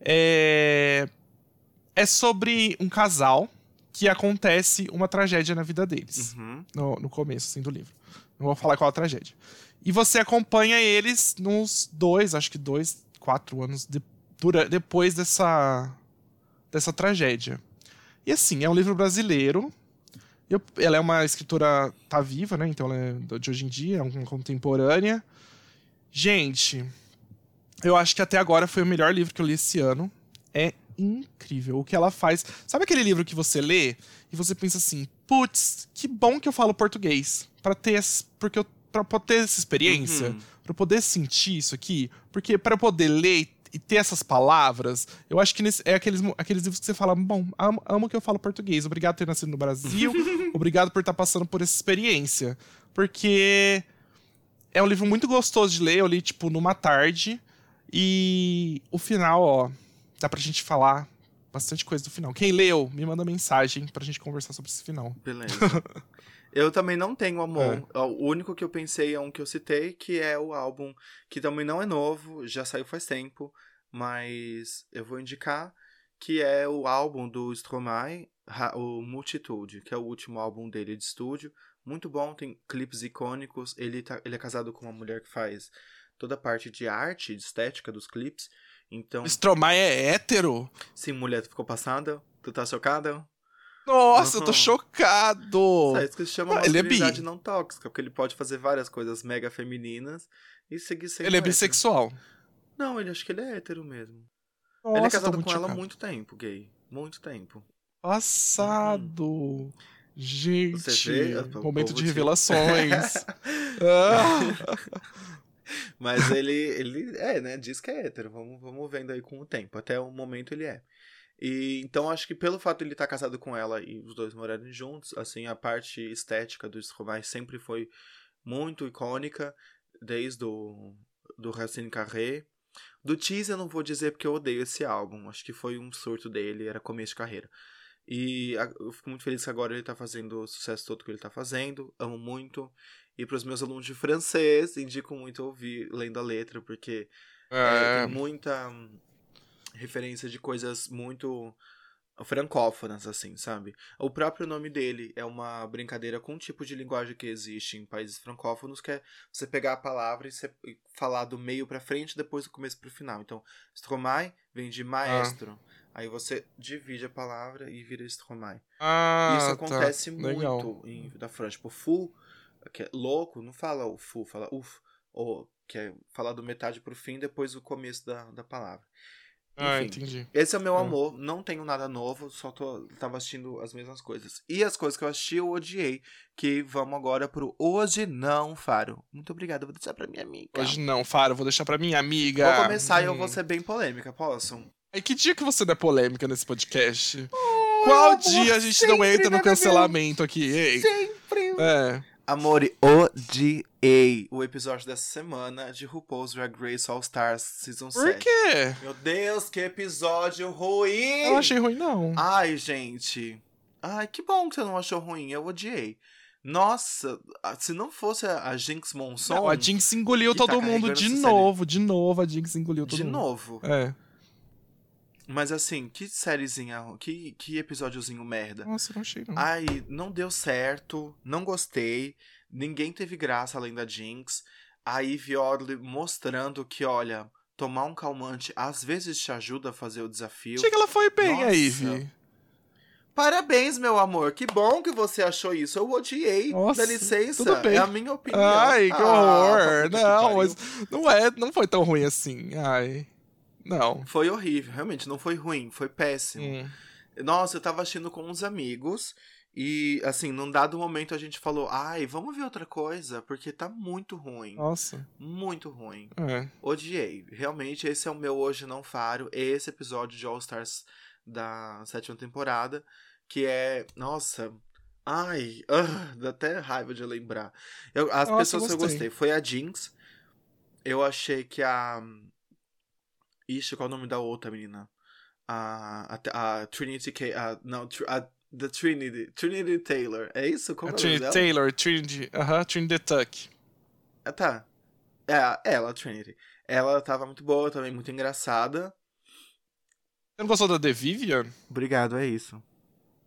É, é sobre um casal que acontece uma tragédia na vida deles. Uhum. No, no começo, assim, do livro. Não vou falar qual a tragédia. E você acompanha eles nos dois, acho que dois, quatro anos de- dura- depois dessa, dessa tragédia. E assim, é um livro brasileiro. Eu- ela é uma escritora, tá viva, né? Então ela é de hoje em dia, é uma contemporânea. Gente, eu acho que até agora foi o melhor livro que eu li esse ano. É incrível o que ela faz. Sabe aquele livro que você lê e você pensa assim, putz, que bom que eu falo português para ter, porque eu para ter essa experiência, Uhum. para poder sentir isso aqui, porque para poder ler e ter essas palavras, eu acho que nesse- é aqueles, aqueles livros que você fala, bom, amo, amo que eu falo português, obrigado por ter nascido no Brasil, (laughs) obrigado por estar passando por essa experiência, porque é um livro muito gostoso de ler, eu li tipo numa tarde e o final, ó, dá pra gente falar bastante coisa do final. Quem leu, me manda mensagem pra gente conversar sobre esse final. Beleza. (laughs) eu também não tenho amor. É. O único que eu pensei é um que eu citei, que é o álbum, que também não é novo, já saiu faz tempo, mas eu vou indicar que é o álbum do Stromae, o Multitude, que é o último álbum dele de estúdio. Muito bom, tem clipes icônicos. Ele, tá, ele é casado com uma mulher que faz toda a parte de arte, de estética dos clipes. Então, Stromae é hétero? sim, mulher, tu ficou passada? Tu tá chocada? Nossa, eu tô Uhum. chocado! É isso que se chama Ah, ele é masculinidade não tóxica, porque ele pode fazer várias coisas mega femininas e seguir sendo Ele é bissexual. Não, ele acho que ele é hétero mesmo. Nossa, ele é casado com ela há muito tempo, gay. Muito tempo. Passado. Gente, Você vê? O momento de revelações. (laughs) Ah. (laughs) (laughs) Mas ele, ele é, né? Diz que é hétero. Vamos, vamos vendo aí com o tempo. Até o momento ele é. E então acho que pelo fato de ele estar casado com ela e os dois morarem juntos, assim, a parte estética do Stromae sempre foi muito icônica, desde o do Racine Carré. Do Tease eu não vou dizer porque eu odeio esse álbum. Acho que foi um surto dele, era começo de carreira. E eu fico muito feliz que agora ele tá fazendo o sucesso todo que ele tá fazendo. Amo muito. E pros meus alunos de francês, indico muito ouvir lendo a letra, porque é, É, tem muita referência de coisas muito francófonas, assim, sabe? O próprio nome dele é uma brincadeira com um tipo de linguagem que existe em países francófonos, que é você pegar a palavra e, você falar do meio pra frente, depois do começo pro final. Então, Stromae vem de maestro. Aí você divide a palavra e vira Stromae. ah, Isso tá. acontece Legal. muito em, da França. Tipo, full, que é louco, não fala o full, fala uf. Ou que é falar do metade pro fim, depois o começo da, da palavra. Ah, Enfim, entendi. Esse é o meu Ah. amor, não tenho nada novo, só tô, tava assistindo as mesmas coisas. E as coisas que eu assisti eu odiei, que vamos agora pro Hoje Não, Faro. Muito obrigada, vou deixar pra minha amiga. Hoje não, Faro, vou deixar pra minha amiga. Vou começar e eu Hum. vou ser bem polêmica, posso? Aí que dia que você não é polêmica nesse podcast? Qual amor, dia a gente não entra no cancelamento aqui? Ei. Sempre! É. Amor, odiei o episódio dessa semana de RuPaul's Drag Race All Stars Season Por 7. quê? Meu Deus, que episódio ruim! Eu não achei ruim, não. Ai, gente. Ai, que bom que você não achou ruim. Eu odiei. Nossa, a- se não fosse a Jinx Monson. Não, a Jinx engoliu todo tá mundo de essa série. novo, de novo. A Jinx engoliu todo De mundo. novo. É. Mas assim, que sériezinha. Que, que episódiozinho merda. Nossa, não achei, não. Ai, não deu certo. Não gostei. Ninguém teve graça além da Jinx. A Ivy Odley mostrando que, olha, tomar um calmante às vezes te ajuda a fazer o desafio. Achei que ela foi bem, Nossa. a Ivy. Parabéns, meu amor. Que bom que você achou isso. Eu odiei. Nossa, Dá licença. tudo bem. É a minha opinião. Ai, que Ah, horror. que Não, mas não é, não foi tão ruim assim. Ai. Não. Foi horrível, realmente. Não foi ruim, foi péssimo. Hum. Nossa, eu tava assistindo com uns amigos. E, assim, num dado momento a gente falou: ai, vamos ver outra coisa, porque tá muito ruim. Nossa. Muito ruim. É. Odiei. Realmente, esse é o meu Hoje Não Faro. Esse episódio de All Stars da sétima temporada. Que é. Nossa. Ai. ah, dá até raiva de lembrar. Eu- as Nossa, pessoas que eu gostei. Foi a Jinx. Eu achei que a. Ixi, qual é o nome da outra menina? A. A, a Trinity. K, a, não, a, The Trinity. Trinity Taylor. É isso? Como A é Trinity dela? Taylor, Trinity, aham, Trinity Tuck. Ah, tá. É, ela, a Trinity. Ela tava muito boa também, muito engraçada. Você não gostou da The Vivian? Obrigado, é isso.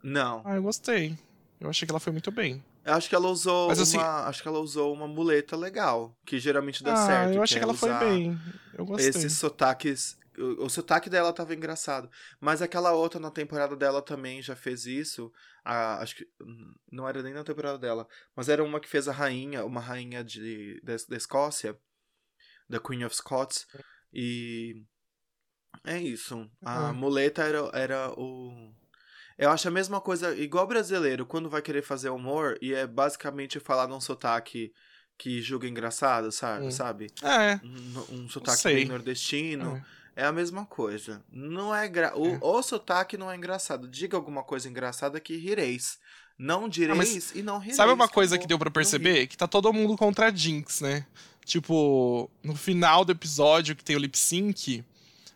Não. Ah, eu gostei. Eu achei que ela foi muito bem. Eu acho que ela usou Mas, uma. assim- Acho que ela usou uma muleta legal. Que geralmente dá ah, certo. eu achei é que ela foi bem. Eu gostei. Esses sotaques. O, o sotaque dela tava engraçado. Mas aquela outra na temporada dela também já fez isso. A- acho que. hum, Não era nem na temporada dela. Mas era uma que fez a rainha, uma rainha de, da, da Escócia. Da Queen of Scots. E. É isso. A Ah. muleta era, era o. Eu acho a mesma coisa, igual brasileiro, quando vai querer fazer humor e é basicamente falar num sotaque que julga engraçado, sabe? Hum. sabe? É. Um, um sotaque bem nordestino. é. É a mesma coisa. Não é gra... o, É. o sotaque não é engraçado. Diga alguma coisa engraçada que rireis. Não direis e não rireis. Sabe uma coisa que deu pra Não ri. perceber? Que tá todo mundo contra a Jinx, né? Tipo, no final do episódio que tem o lip sync,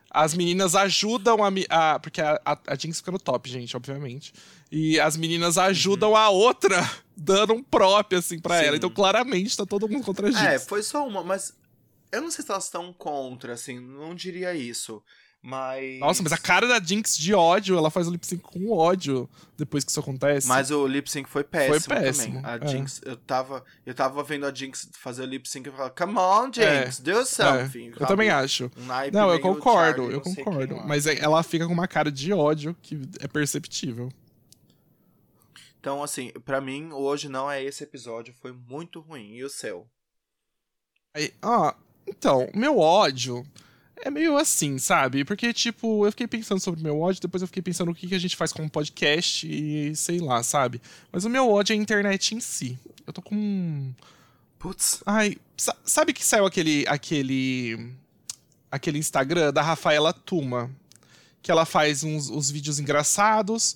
as meninas ajudam a. a porque a, a, a Jinx fica no top, gente, obviamente. E as meninas ajudam a outra, (laughs) dando um prop, assim, pra Uhum. Sim. ela. Então, claramente, tá todo mundo contra a Jinx. É, foi só uma, mas eu não sei se elas estão contra, assim, não diria isso. Mas. Nossa, mas a cara da Jinx de ódio, ela faz o lip sync com ódio depois que isso acontece. Mas o lip sync foi péssimo, péssimo, também. A é. Jinx, eu tava, eu tava vendo a Jinx fazer o lip sync e falava, come on, Jinx, do É, something. eu também acho. Um Não, eu concordo, Charlie, eu concordo. Mas é- ela fica com uma cara de ódio que é perceptível. Então, assim, pra mim, hoje não é esse episódio, foi muito ruim. E o seu? Aí, ah, então, meu ódio é meio assim, sabe? Porque, tipo, eu fiquei pensando sobre o meu ódio, depois eu fiquei pensando o que, que a gente faz como podcast e sei lá, sabe? Mas o meu ódio é a internet em si. Eu tô com. Putz. Ai, sa- sabe que saiu aquele. aquele. aquele Instagram da Rafaela Tuma? Que ela faz uns os vídeos engraçados.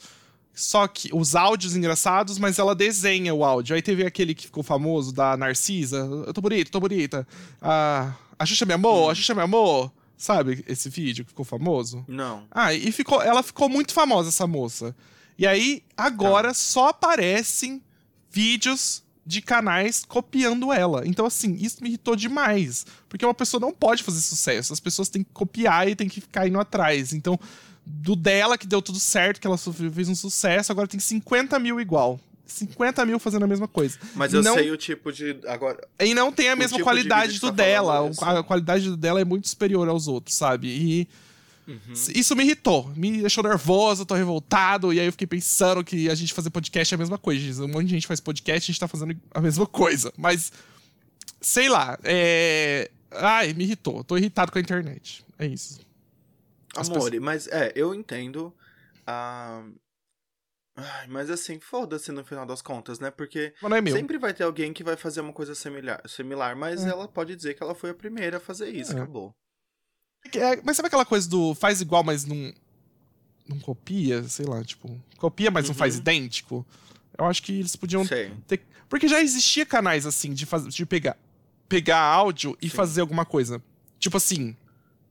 Só que os áudios engraçados, mas ela desenha o áudio. Aí teve aquele que ficou famoso da Narcisa. Eu tô bonita, tô bonita. Ah, a Xuxa me amou, a Xuxa me amou. Sabe esse vídeo que ficou famoso? Não. Ah, e ficou, ela ficou muito famosa, essa moça. E aí, agora só aparecem vídeos de canais copiando ela. Então, assim, isso me irritou demais. Porque uma pessoa não pode fazer sucesso. As pessoas têm que copiar e têm que ficar indo atrás. Então, do dela, que deu tudo certo, que ela fez um sucesso, agora tem 50 mil igual. 50 mil fazendo a mesma coisa. Mas eu Não- sei o tipo de. Agora. E não tem a mesma tipo de qualidade que do tá dela. A qualidade do dela é muito superior aos outros, sabe? E isso me irritou. Me deixou nervoso, tô revoltado. E aí eu fiquei pensando que a gente fazer podcast é a mesma coisa. Um monte de gente faz podcast e a gente tá fazendo a mesma coisa. Mas, sei lá. É... Ai, me irritou. Tô irritado com a internet. É isso. As Amore, mas é, eu entendo. ah, ai, mas assim, foda-se no final das contas, né? Porque é sempre vai ter alguém que vai fazer uma coisa similar, similar mas É. ela pode dizer que ela foi a primeira a fazer isso, É. acabou. É, mas sabe aquela coisa do faz igual, mas não. Não copia? Sei lá, tipo. Copia, mas não faz Uhum. idêntico? Eu acho que eles podiam Sei. ter. Porque já existia canais assim, de, faz... de pegar, pegar áudio e Sim. fazer alguma coisa. Tipo assim,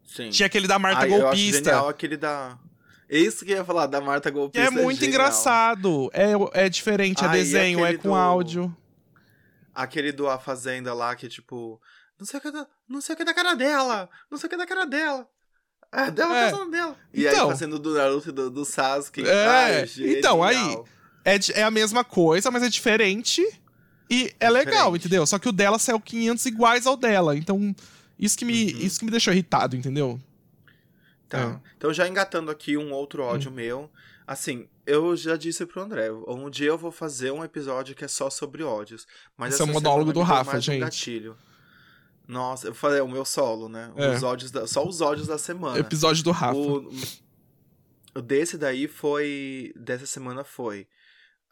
Sim. tinha aquele da Marta Ai, eu acho Golpista. genial aquele da. Isso que eu ia falar, da Marta Golpista. é muito genial. engraçado. É, é diferente, é Ah, desenho, é com do- áudio. Aquele do A Fazenda lá, que tipo. Não sei o que é da, não sei o que é da cara dela! Não sei o que é da cara dela! Ah, dela É. pensando dela. E aí Então. fazendo do Naruto e do, do Sasuke. É, Ai, então, aí. É, é a mesma coisa, mas é diferente. E é legal, Diferente. entendeu? Só que o dela saiu 500 iguais ao dela. Então, isso que me, Uhum. isso que me deixou irritado, entendeu? Tá. Então, já engatando aqui um outro Hum. ódio meu. Assim, eu já disse pro André, um dia eu vou fazer um episódio que é só sobre ódios. Mas Esse é o monólogo do Rafa, mais um gente. gatilho. Nossa, eu falei, é o meu solo, né? É. Os ódios da- só os ódios da semana. Episódio do Rafa. O, o desse daí foi. Dessa semana foi.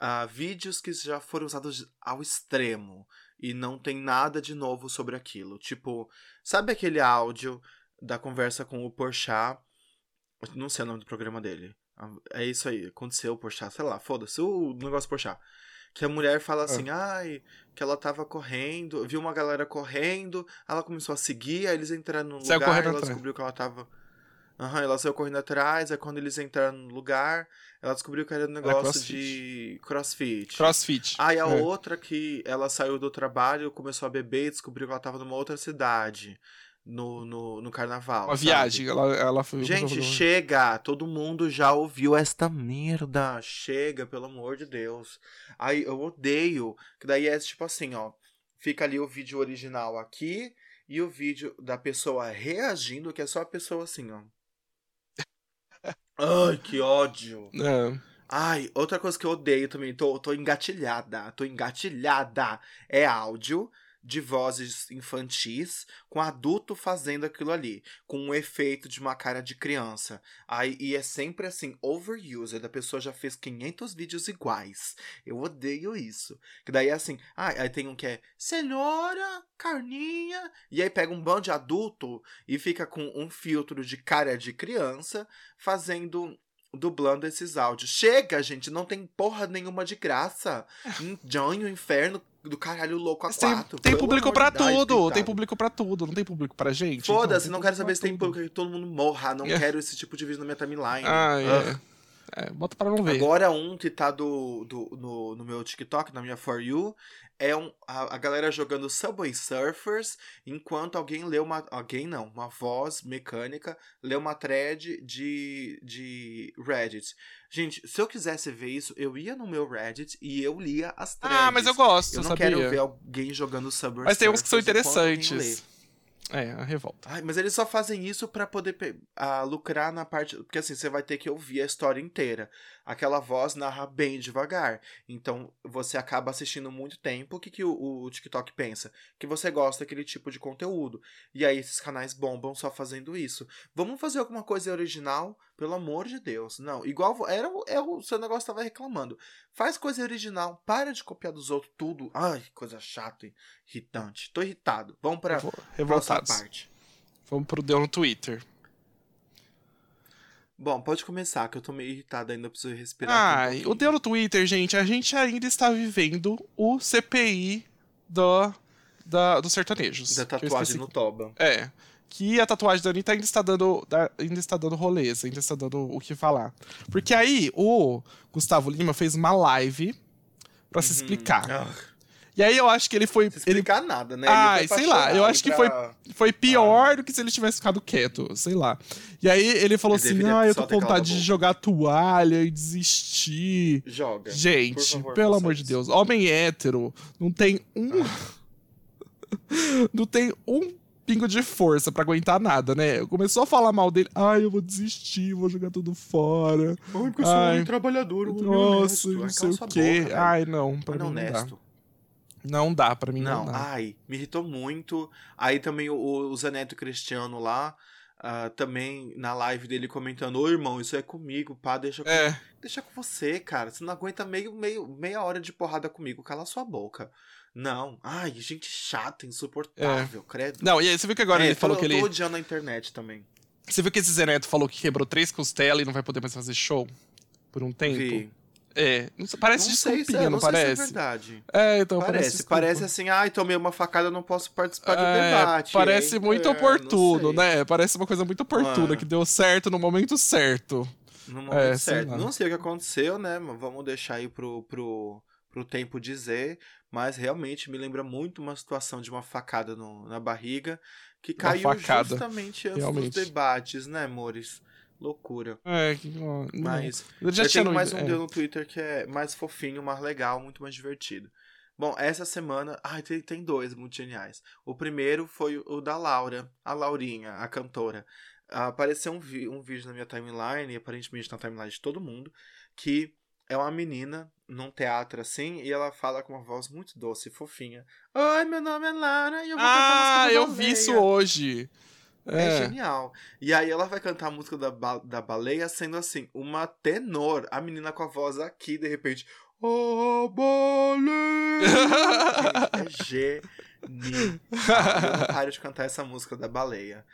ah, vídeos que já foram usados ao extremo. E não tem nada de novo sobre aquilo. Tipo, sabe aquele áudio da conversa com o Porchat? Não sei o nome do programa dele. É isso aí, aconteceu o Porchat, sei lá, foda-se, o negócio Porchat. Que a mulher fala assim, ai, que ela tava correndo, viu uma galera correndo, ela começou a seguir, aí eles entraram no Saiu lugar, ela atrás. descobriu que ela tava. Aham, ela saiu correndo atrás, aí quando eles entraram no lugar, ela descobriu que era um negócio crossfit. de crossfit. Crossfit. Aí a É. outra que ela saiu do trabalho, começou a beber e descobriu que ela tava numa outra cidade no, no, no carnaval. Uma sabe? viagem. Ela, ela foi. Gente, chega! Todo mundo já ouviu esta merda. Chega, pelo amor de Deus. Aí eu odeio. Que daí é tipo assim, ó. Fica ali o vídeo original aqui e o vídeo da pessoa reagindo, que é só a pessoa assim, ó. (laughs) Ai, que ódio. É. Ai, outra coisa que eu odeio também, tô, tô engatilhada, tô engatilhada, é áudio de vozes infantis com adulto fazendo aquilo ali, com um efeito de uma cara de criança. Aí, e é sempre assim, overused, a pessoa já fez 500 vídeos iguais. Eu odeio isso. Que daí é assim, ah, aí tem um que é senhora, carninha, e aí pega um bando de adulto e fica com um filtro de cara de criança fazendo dublando esses áudios. Chega, gente, não tem porra nenhuma de graça. (laughs) Join o inferno do caralho louco a tem, quatro. tem público. Ai, tudo. Tem público pra tudo. Não tem público pra gente. Foda-se, então, não quero saber se tem público que todo mundo morra. Não (laughs) É. quero esse tipo de vídeo na minha timeline. Ah, é. É. Bota pra não ver. Agora um que tá do, do, no, no meu TikTok, na minha For You, é um, a, a galera jogando Subway Surfers, enquanto alguém lê uma. Alguém não, uma voz mecânica lê uma thread de, de Reddit. Gente, se eu quisesse ver isso, eu ia no meu Reddit e eu lia as threads. ah, mas eu gosto, Eu não sabia? quero ver alguém jogando Subway Mas tem uns que são Surfers interessantes. É, a revolta. Ai, mas eles só fazem isso pra poder ah, lucrar na parte. Porque assim, você vai ter que ouvir a história inteira. Aquela voz narra bem devagar. Então você acaba assistindo muito tempo. O que, que o, o TikTok pensa? Que você gosta daquele tipo de conteúdo. E aí esses canais bombam só fazendo isso. Vamos fazer alguma coisa original? Pelo amor de Deus. Não, igual era o- é o seu negócio tava reclamando. Faz coisa original. Para de copiar dos outros tudo. Ai, coisa chata e irritante. Tô irritado. Vamos próxima Revoltados. parte. Vamos pro Deu no Twitter. Bom, pode começar, que eu tô meio irritado ainda, preciso respirar. Ah, um o pouquinho. Deu no Twitter, gente, a gente ainda está vivendo o CPI do, da, dos sertanejos. Da tatuagem no toba. É. Que a tatuagem da Anitta ainda está dando. da- ainda está dando rolês, ainda está dando o que falar. Porque aí o Gustavo Lima fez uma live pra se explicar. Ah, E aí eu acho que ele foi. se Ele explicar nada, né? Ai, Ele foi pra sei lá, eu acho que pra- foi pior do que se ele tivesse ficado quieto, sei lá. E aí ele falou Ele assim: ah, eu tô com vontade de boca." jogar toalha e desistir. Joga. Gente, favor, pelo amor de. Deus, homem hétero não tem um. (laughs) não tem um pingo de força pra aguentar nada, né? Começou a falar mal dele. Ai, eu vou desistir, vou jogar tudo fora. Ai, porque eu sou Ai. um trabalhador, um Nossa, não Ai, sei o quê. boca. Ai, não, pra Mano, mim não dá. Não dá, pra mim não, Não, dá. ai, me irritou muito. Aí também o, o Zaneto Cristiano lá, Uh, também na live dele comentando, ô irmão, isso é comigo, pá, deixa com, É. deixa com você, cara. Você não aguenta meio, meio, meia hora de porrada comigo, cala sua boca. Não. Ai, gente chata, insuportável, credo. Não, e aí você viu que agora É, ele falou eu que ele. tô odiando a internet também. Você viu que esse Zé Neto falou que quebrou três costelas e não vai poder mais fazer show? Por um tempo? Vi. É. Sei- parece não sei desculpinha, é, não, sei se é parece? verdade. é, então parece. Parece, parece assim, ai, tomei uma facada, não posso participar do É, debate. Parece hein? muito É, oportuno, sei. né? Parece uma coisa muito oportuna, Ah. que deu certo no momento certo. No momento É, sei certo. lá. Não sei o que aconteceu, né? Vamos deixar aí pro, pro, pro tempo dizer. Mas realmente me lembra muito uma situação de uma facada no- na barriga que Uma caiu facada, justamente antes realmente. dos debates, né, amores? Loucura. É, que- não. Mas Ele já eu tenho mais um é. deu no Twitter que é mais fofinho, mais legal, muito mais divertido. Bom, essa semana. Ai, tem, tem dois muito geniais. O primeiro foi o da Laura, a Laurinha, a cantora. Apareceu um, vi- um vídeo na minha timeline, e aparentemente na timeline de todo mundo, que é uma menina num teatro assim, e ela fala com uma voz muito doce e fofinha. Oi, meu nome é Laura e eu vou Ah, eu vi Baleia." isso hoje. É. É. genial. E aí ela vai cantar a música da, ba- da baleia sendo assim, uma tenor. A menina com a voz aqui, de repente. Oh, baleia! (laughs) É genial. Eu não paro de cantar essa música da baleia.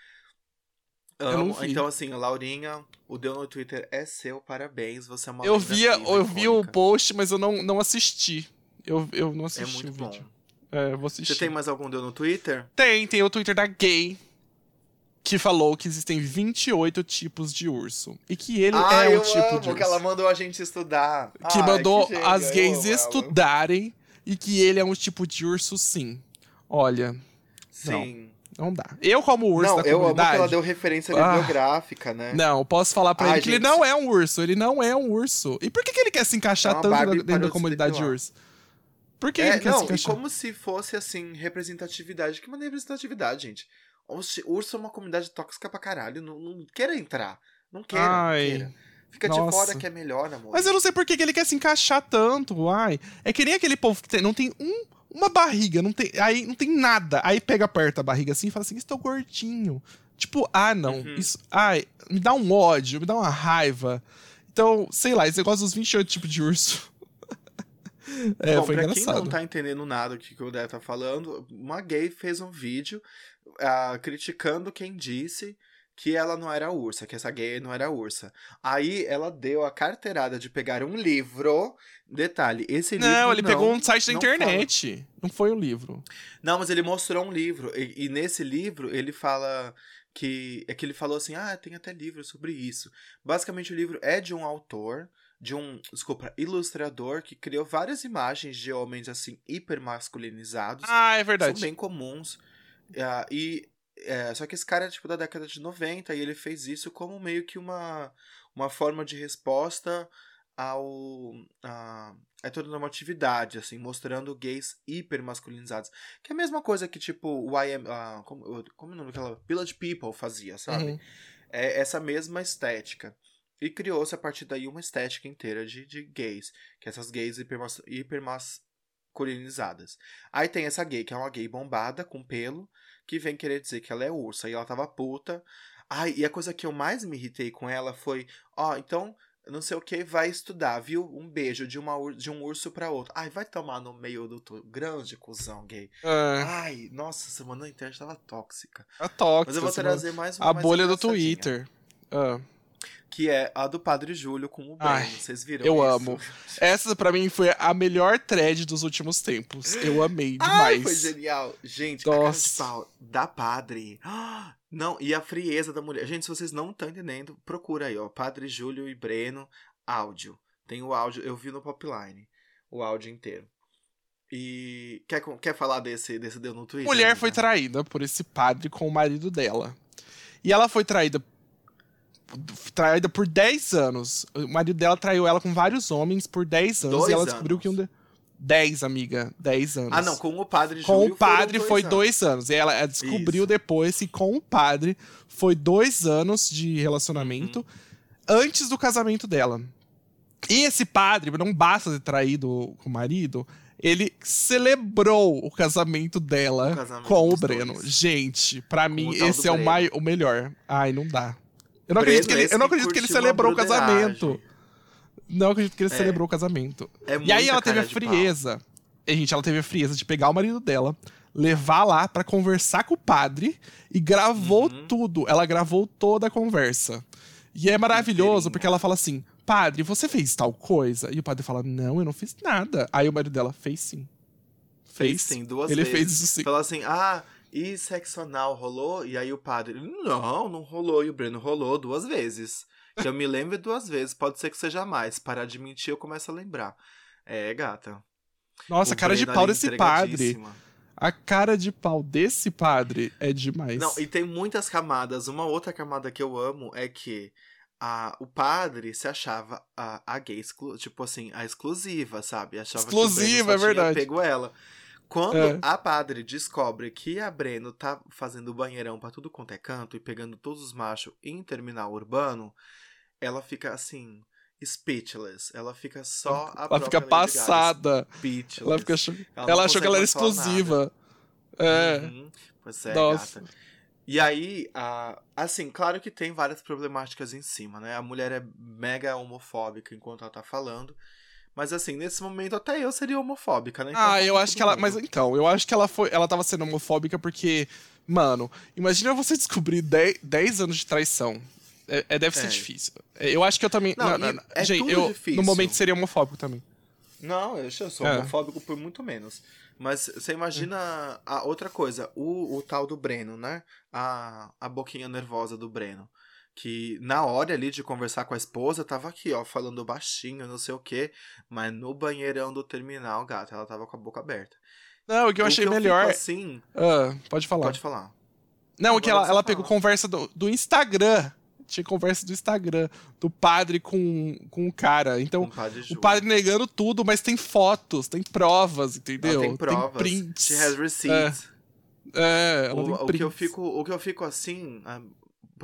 Amo. Então, assim, Laurinha, o Deu no Twitter é seu, parabéns. Você é uma Eu via, eu vi o icônica. post, mas eu não, não assisti. Eu, eu não É assisti muito o bom. vídeo. É, eu vou assistir. Você tem mais algum Deu no Twitter? Tem, tem o Twitter da Gay, que falou que existem 28 tipos de urso. E que ele ah, é um tipo amo de urso. que ela mandou a gente estudar. que Ai, mandou que as gays estudarem e que ele é um tipo de urso, sim. Olha, Sim. não dá. Eu, como urso não, da eu amo que comunidade... ela deu referência Ah. bibliográfica, né? Não, posso falar pra Ai, ele que ele gente. não é um urso. Ele não é um urso. E por que, que ele quer se encaixar uma tanto dentro da de comunidade de urso? Por que É, ele quer se não, e encaixar? como se fosse, assim, representatividade. Que maneira representatividade, gente? Oxe, urso é uma comunidade tóxica pra caralho. Não, não queira entrar. Não queira, Ai, não queira. Fica de nossa. fora que é melhor, amor. Mas eu não sei por que, que ele quer se encaixar tanto, ai. É que nem aquele povo que tem- não tem um, uma barriga, não tem, aí não tem nada. Aí pega, aperta a barriga assim e fala assim, estou gordinho. Tipo, ah, não. Uhum. Isso, ai, me dá um ódio, me dá uma raiva. Então, sei lá, esse negócio dos 28 tipos de urso. (laughs) é, Bom, foi pra quem engraçado. não tá entendendo nada do que o Dé tá falando, uma gay fez um vídeo ah, criticando quem disse que ela não era ursa, que essa gay não era ursa. Aí ela deu a carteirada de pegar um livro. Detalhe, esse livro. Não, ele não- pegou um site da não internet. Não foi um livro. Não, mas ele mostrou um livro. E, e nesse livro ele fala que. É que ele falou assim: ah, tem até livro sobre isso. Basicamente, o livro é de um autor, de um. Desculpa, ilustrador, que criou várias imagens de homens assim, hiper masculinizados. Ah, é são verdade. bem comuns. Ah, e. é, só que esse cara é tipo da década de 90 e ele fez isso como meio que uma, uma forma de resposta ao a heteronormatividade, assim, mostrando gays hiper masculinizados. Que é a mesma coisa que, tipo, o I am, ah, como, como é o nome daquela? Village People fazia, sabe? Uhum. É essa mesma estética. E criou-se a partir daí uma estética inteira de, de gays, que é essas gays hipermas, hipermasculinizadas. Aí tem essa gay, que é uma gay bombada, com pelo, que vem querer dizer que ela é ursa, e ela tava puta. Ai, e a coisa que eu mais me irritei com ela foi, ó, então, não sei o que, vai estudar, viu? Um beijo de, uma, de um urso pra outro. Ai, vai tomar no meio do tu- grande cuzão gay. Ah, Ai, nossa, semana internet tava tóxica. a tóxica. Mas eu vou trazer mais uma A mais bolha do Twitter. Ah. Que é a do Padre Júlio com o Breno. Ai, Vocês viram eu isso? amo. Essa, pra mim, foi a melhor thread dos últimos tempos. Eu amei Ai, demais. foi genial. Gente, a cara de Nossa. pau da Padre. (gasps) Não, e a frieza da mulher. Gente, se vocês não estão entendendo, procura aí, ó. Padre Júlio e Breno, áudio. Tem o áudio, eu vi no Popline. O áudio inteiro. E quer, quer falar desse, desse deu no Twitter? mulher amiga? foi traída por esse padre com o marido dela. E ela foi traída traída por 10 anos. O marido dela traiu ela com vários homens por 10 anos Dois e ela anos. descobriu que um de... 10, amiga, 10 anos. Ah, não, com o Padre Com Júlio o padre foram foi anos. dois anos. E ela descobriu Isso. depois que com o padre foi dois anos de relacionamento Uhum. antes do casamento dela. E esse padre, não basta ter traído com o marido, ele celebrou o casamento dela O casamento com o Breno. dois. Gente, pra mim, esse é o, mai, o melhor. Ai, não dá. Eu não acredito que ele, esse eu não acredito que ele celebrou o casamento. Não acredito que ele É. celebrou o casamento. É E aí ela teve a frieza. E, gente, ela teve a frieza de pegar o marido dela, levar lá pra conversar com o padre e gravou Uhum. tudo. Ela gravou toda a conversa. E é maravilhoso porque ela fala assim: Padre, você fez tal coisa? E o padre fala: Não, eu não fiz nada. Aí o marido dela fez sim. Fez sim, duas Ele vezes. fez isso sim. Falou assim, ah, e sexo anal rolou? E aí o padre, não, não rolou. E o Breno rolou duas vezes. Que eu me lembro duas vezes, pode ser que seja mais. Parar de mentir, eu começo a lembrar. É, gata. Nossa, O a cara de Breno pau ali desse padre. A cara de pau desse padre é demais. Não, e tem muitas camadas. Uma outra camada que eu amo é que a, o padre se achava a, a gay, exclu, tipo assim, a exclusiva, sabe? Achava que o Exclusiva, Breno é verdade. pego ela. Quando É. a padre descobre que a Breno tá fazendo banheirão pra tudo quanto é canto e pegando todos os machos em terminal urbano, ela fica assim, speechless. Ela fica só a ela fica passada. Speechless. Ela, fica. Ela ela achou que ela era exclusiva. É. Uhum. Pois é, Nossa. gata. E aí, a- assim, claro que tem várias problemáticas em cima, né? A mulher é mega homofóbica enquanto ela tá falando. Mas assim, nesse momento até eu seria homofóbica, né? Então, Ah, tá eu acho que ela. Mas então, eu acho que ela foi. Ela tava sendo homofóbica porque. Mano, imagina você descobrir 10, 10 anos de traição. É, é- deve ser É. difícil. É, Eu acho que eu também. Não, não, não, é Gente, eu difícil. no momento seria homofóbico também. Não, eu sou É. homofóbico por muito menos. Mas você imagina a outra coisa, o, o tal do Breno, né? A, a boquinha nervosa do Breno. Que na hora ali de conversar com a esposa, tava aqui, ó, falando baixinho, não sei o quê. Mas no banheirão do terminal, gata, ela tava com a boca aberta. Não, o que eu achei O que melhor. assim, Ah, pode falar. pode falar. Não, que Agora ela, você ela fala. pegou conversa do, do Instagram. Tinha conversa do Instagram. Do padre com, com o cara. Então, padre o padre negando tudo, mas tem fotos, tem provas, entendeu? Ela tem provas. prints. She has receipts. É, ela o, tem o que eu fico, o que eu fico assim, ah,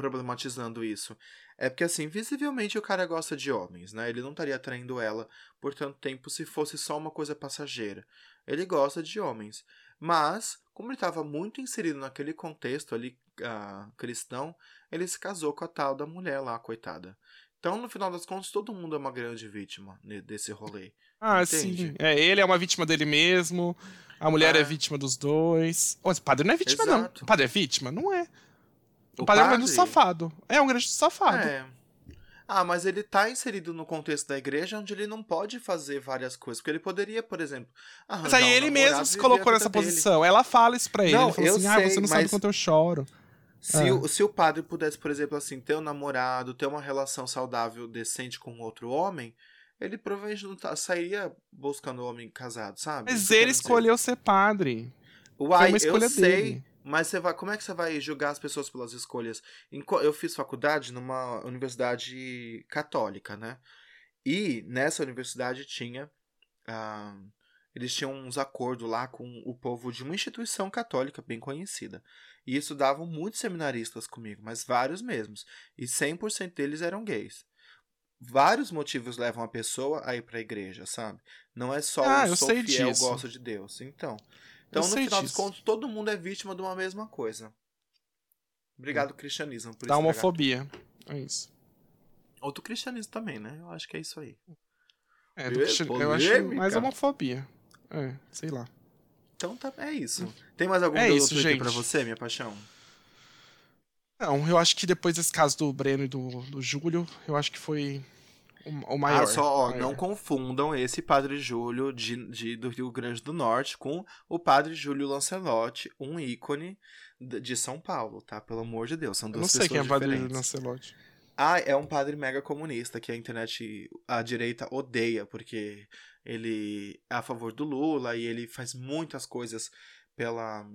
problematizando isso, é porque assim, visivelmente o cara gosta de homens, né? Ele não estaria traindo ela por tanto tempo se fosse só uma coisa passageira. Ele gosta de homens. Mas, como ele estava muito inserido naquele contexto ali ah, cristão, ele se casou com a tal da mulher lá, coitada. Então, no final das contas, todo mundo é uma grande vítima desse rolê. Ah, Entende? sim. É, ele é uma vítima dele mesmo. A mulher é, É. vítima dos dois. O padre não é vítima, não. Exato. O padre é vítima? Não é. O, O padre, é um grande safado. É um grande safado. É. Ah, mas ele tá inserido no contexto da igreja onde ele não pode fazer várias coisas. Porque ele poderia, por exemplo. Mas aí ele mesmo se colocou nessa dele. posição. Ela fala isso pra ele. Não, ele falou assim: ah, você sei, não sabe mas- quanto eu choro. Se, Ah. o, se o padre pudesse, por exemplo, assim, ter um namorado, ter uma relação saudável, decente com outro homem, ele provavelmente não tá, sairia buscando homem casado, sabe? Mas ele escolheu ser padre. Uai, uma escolha eu sei, dele. Mas você vai, como é que você vai julgar as pessoas pelas escolhas? Eu fiz faculdade numa universidade católica, né? E nessa universidade tinha. ah, eles tinham uns acordos lá com o povo de uma instituição católica bem conhecida. E estudavam muitos seminaristas comigo, mas vários mesmos. E 100% deles eram gays. Vários motivos levam a pessoa a ir pra igreja, sabe? Não é só Ah, eu eu sou sei fiel, disso. gosto de Deus. Então, então Eu no final dos disso. contos, todo mundo é vítima de uma mesma coisa. Obrigado, cristianismo, por Da estragar homofobia. É isso. Ou do cristianismo também, né? Eu acho que é isso aí. É, do Ê, cristian- eu acho mais homofobia. É, sei lá. Então tá, é isso. Tem mais algum É isso, gente. pra você, minha paixão? Não, eu acho que depois desse caso do Breno e do, do Júlio, eu acho que foi o, o maior. ah, só, ó, maior. não confundam esse Padre Júlio de, de- do Rio Grande do Norte com o Padre Júlio Lancelotti, um ícone de São Paulo, tá? Pelo amor de Deus, são duas não sei quem é pessoas o padre diferentes. Lancelotti. Ah, é um padre mega comunista que a internet, a direita odeia, porque ele é a favor do Lula e ele faz muitas coisas pela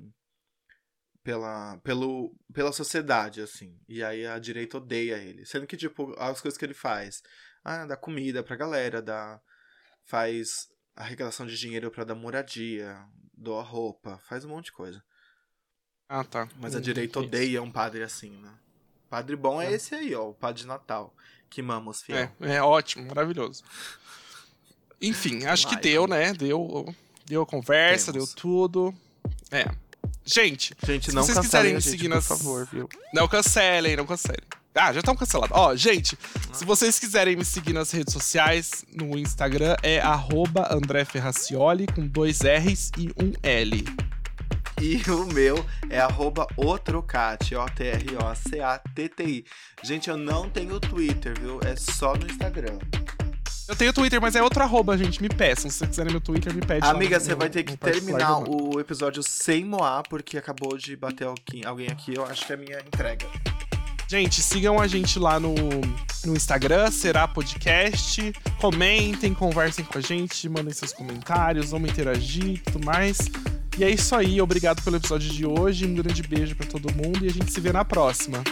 pela pelo pela sociedade assim. E aí a direita odeia ele, sendo que tipo as coisas que ele faz, ah, dá comida pra galera, dá faz arrecadação de dinheiro pra dar moradia, doa roupa, faz um monte de coisa. Ah, tá. Mas a Hum, direita isso. odeia um padre assim, né? Padre bom é É. esse aí, ó, o padre de Natal, que mamos fiel. É, é ótimo, maravilhoso. Enfim, (laughs) acho que Vai, deu, vai. né? Deu. Deu a conversa, Temos. deu tudo. É. Gente, Gente, se não vocês cancelem quiserem a me gente, seguir por nas. favor, viu? Não cancelem, não cancelem. Ah, já estão cancelados. Ó, gente, se vocês quiserem me seguir nas redes sociais, no Instagram é arroba André Ferracioli com dois R's e um L. E o meu é arroba otrocate, O-T-R-O-C-A-T-T-I. Gente, eu não tenho Twitter, viu? É só no Instagram. Eu tenho Twitter, mas é outro arroba, gente. Me peçam. Se vocês quiserem meu Twitter, me pede. Amiga, você vai ter que terminar o episódio sem moar, porque acabou de bater alguém alguém aqui. Eu acho que é a minha entrega. Gente, sigam a gente lá no, no Instagram, será podcast. Comentem, conversem com a gente, mandem seus comentários, vamos interagir e tudo mais. E é isso aí, obrigado pelo episódio de hoje, um grande beijo pra todo mundo e a gente se vê na próxima.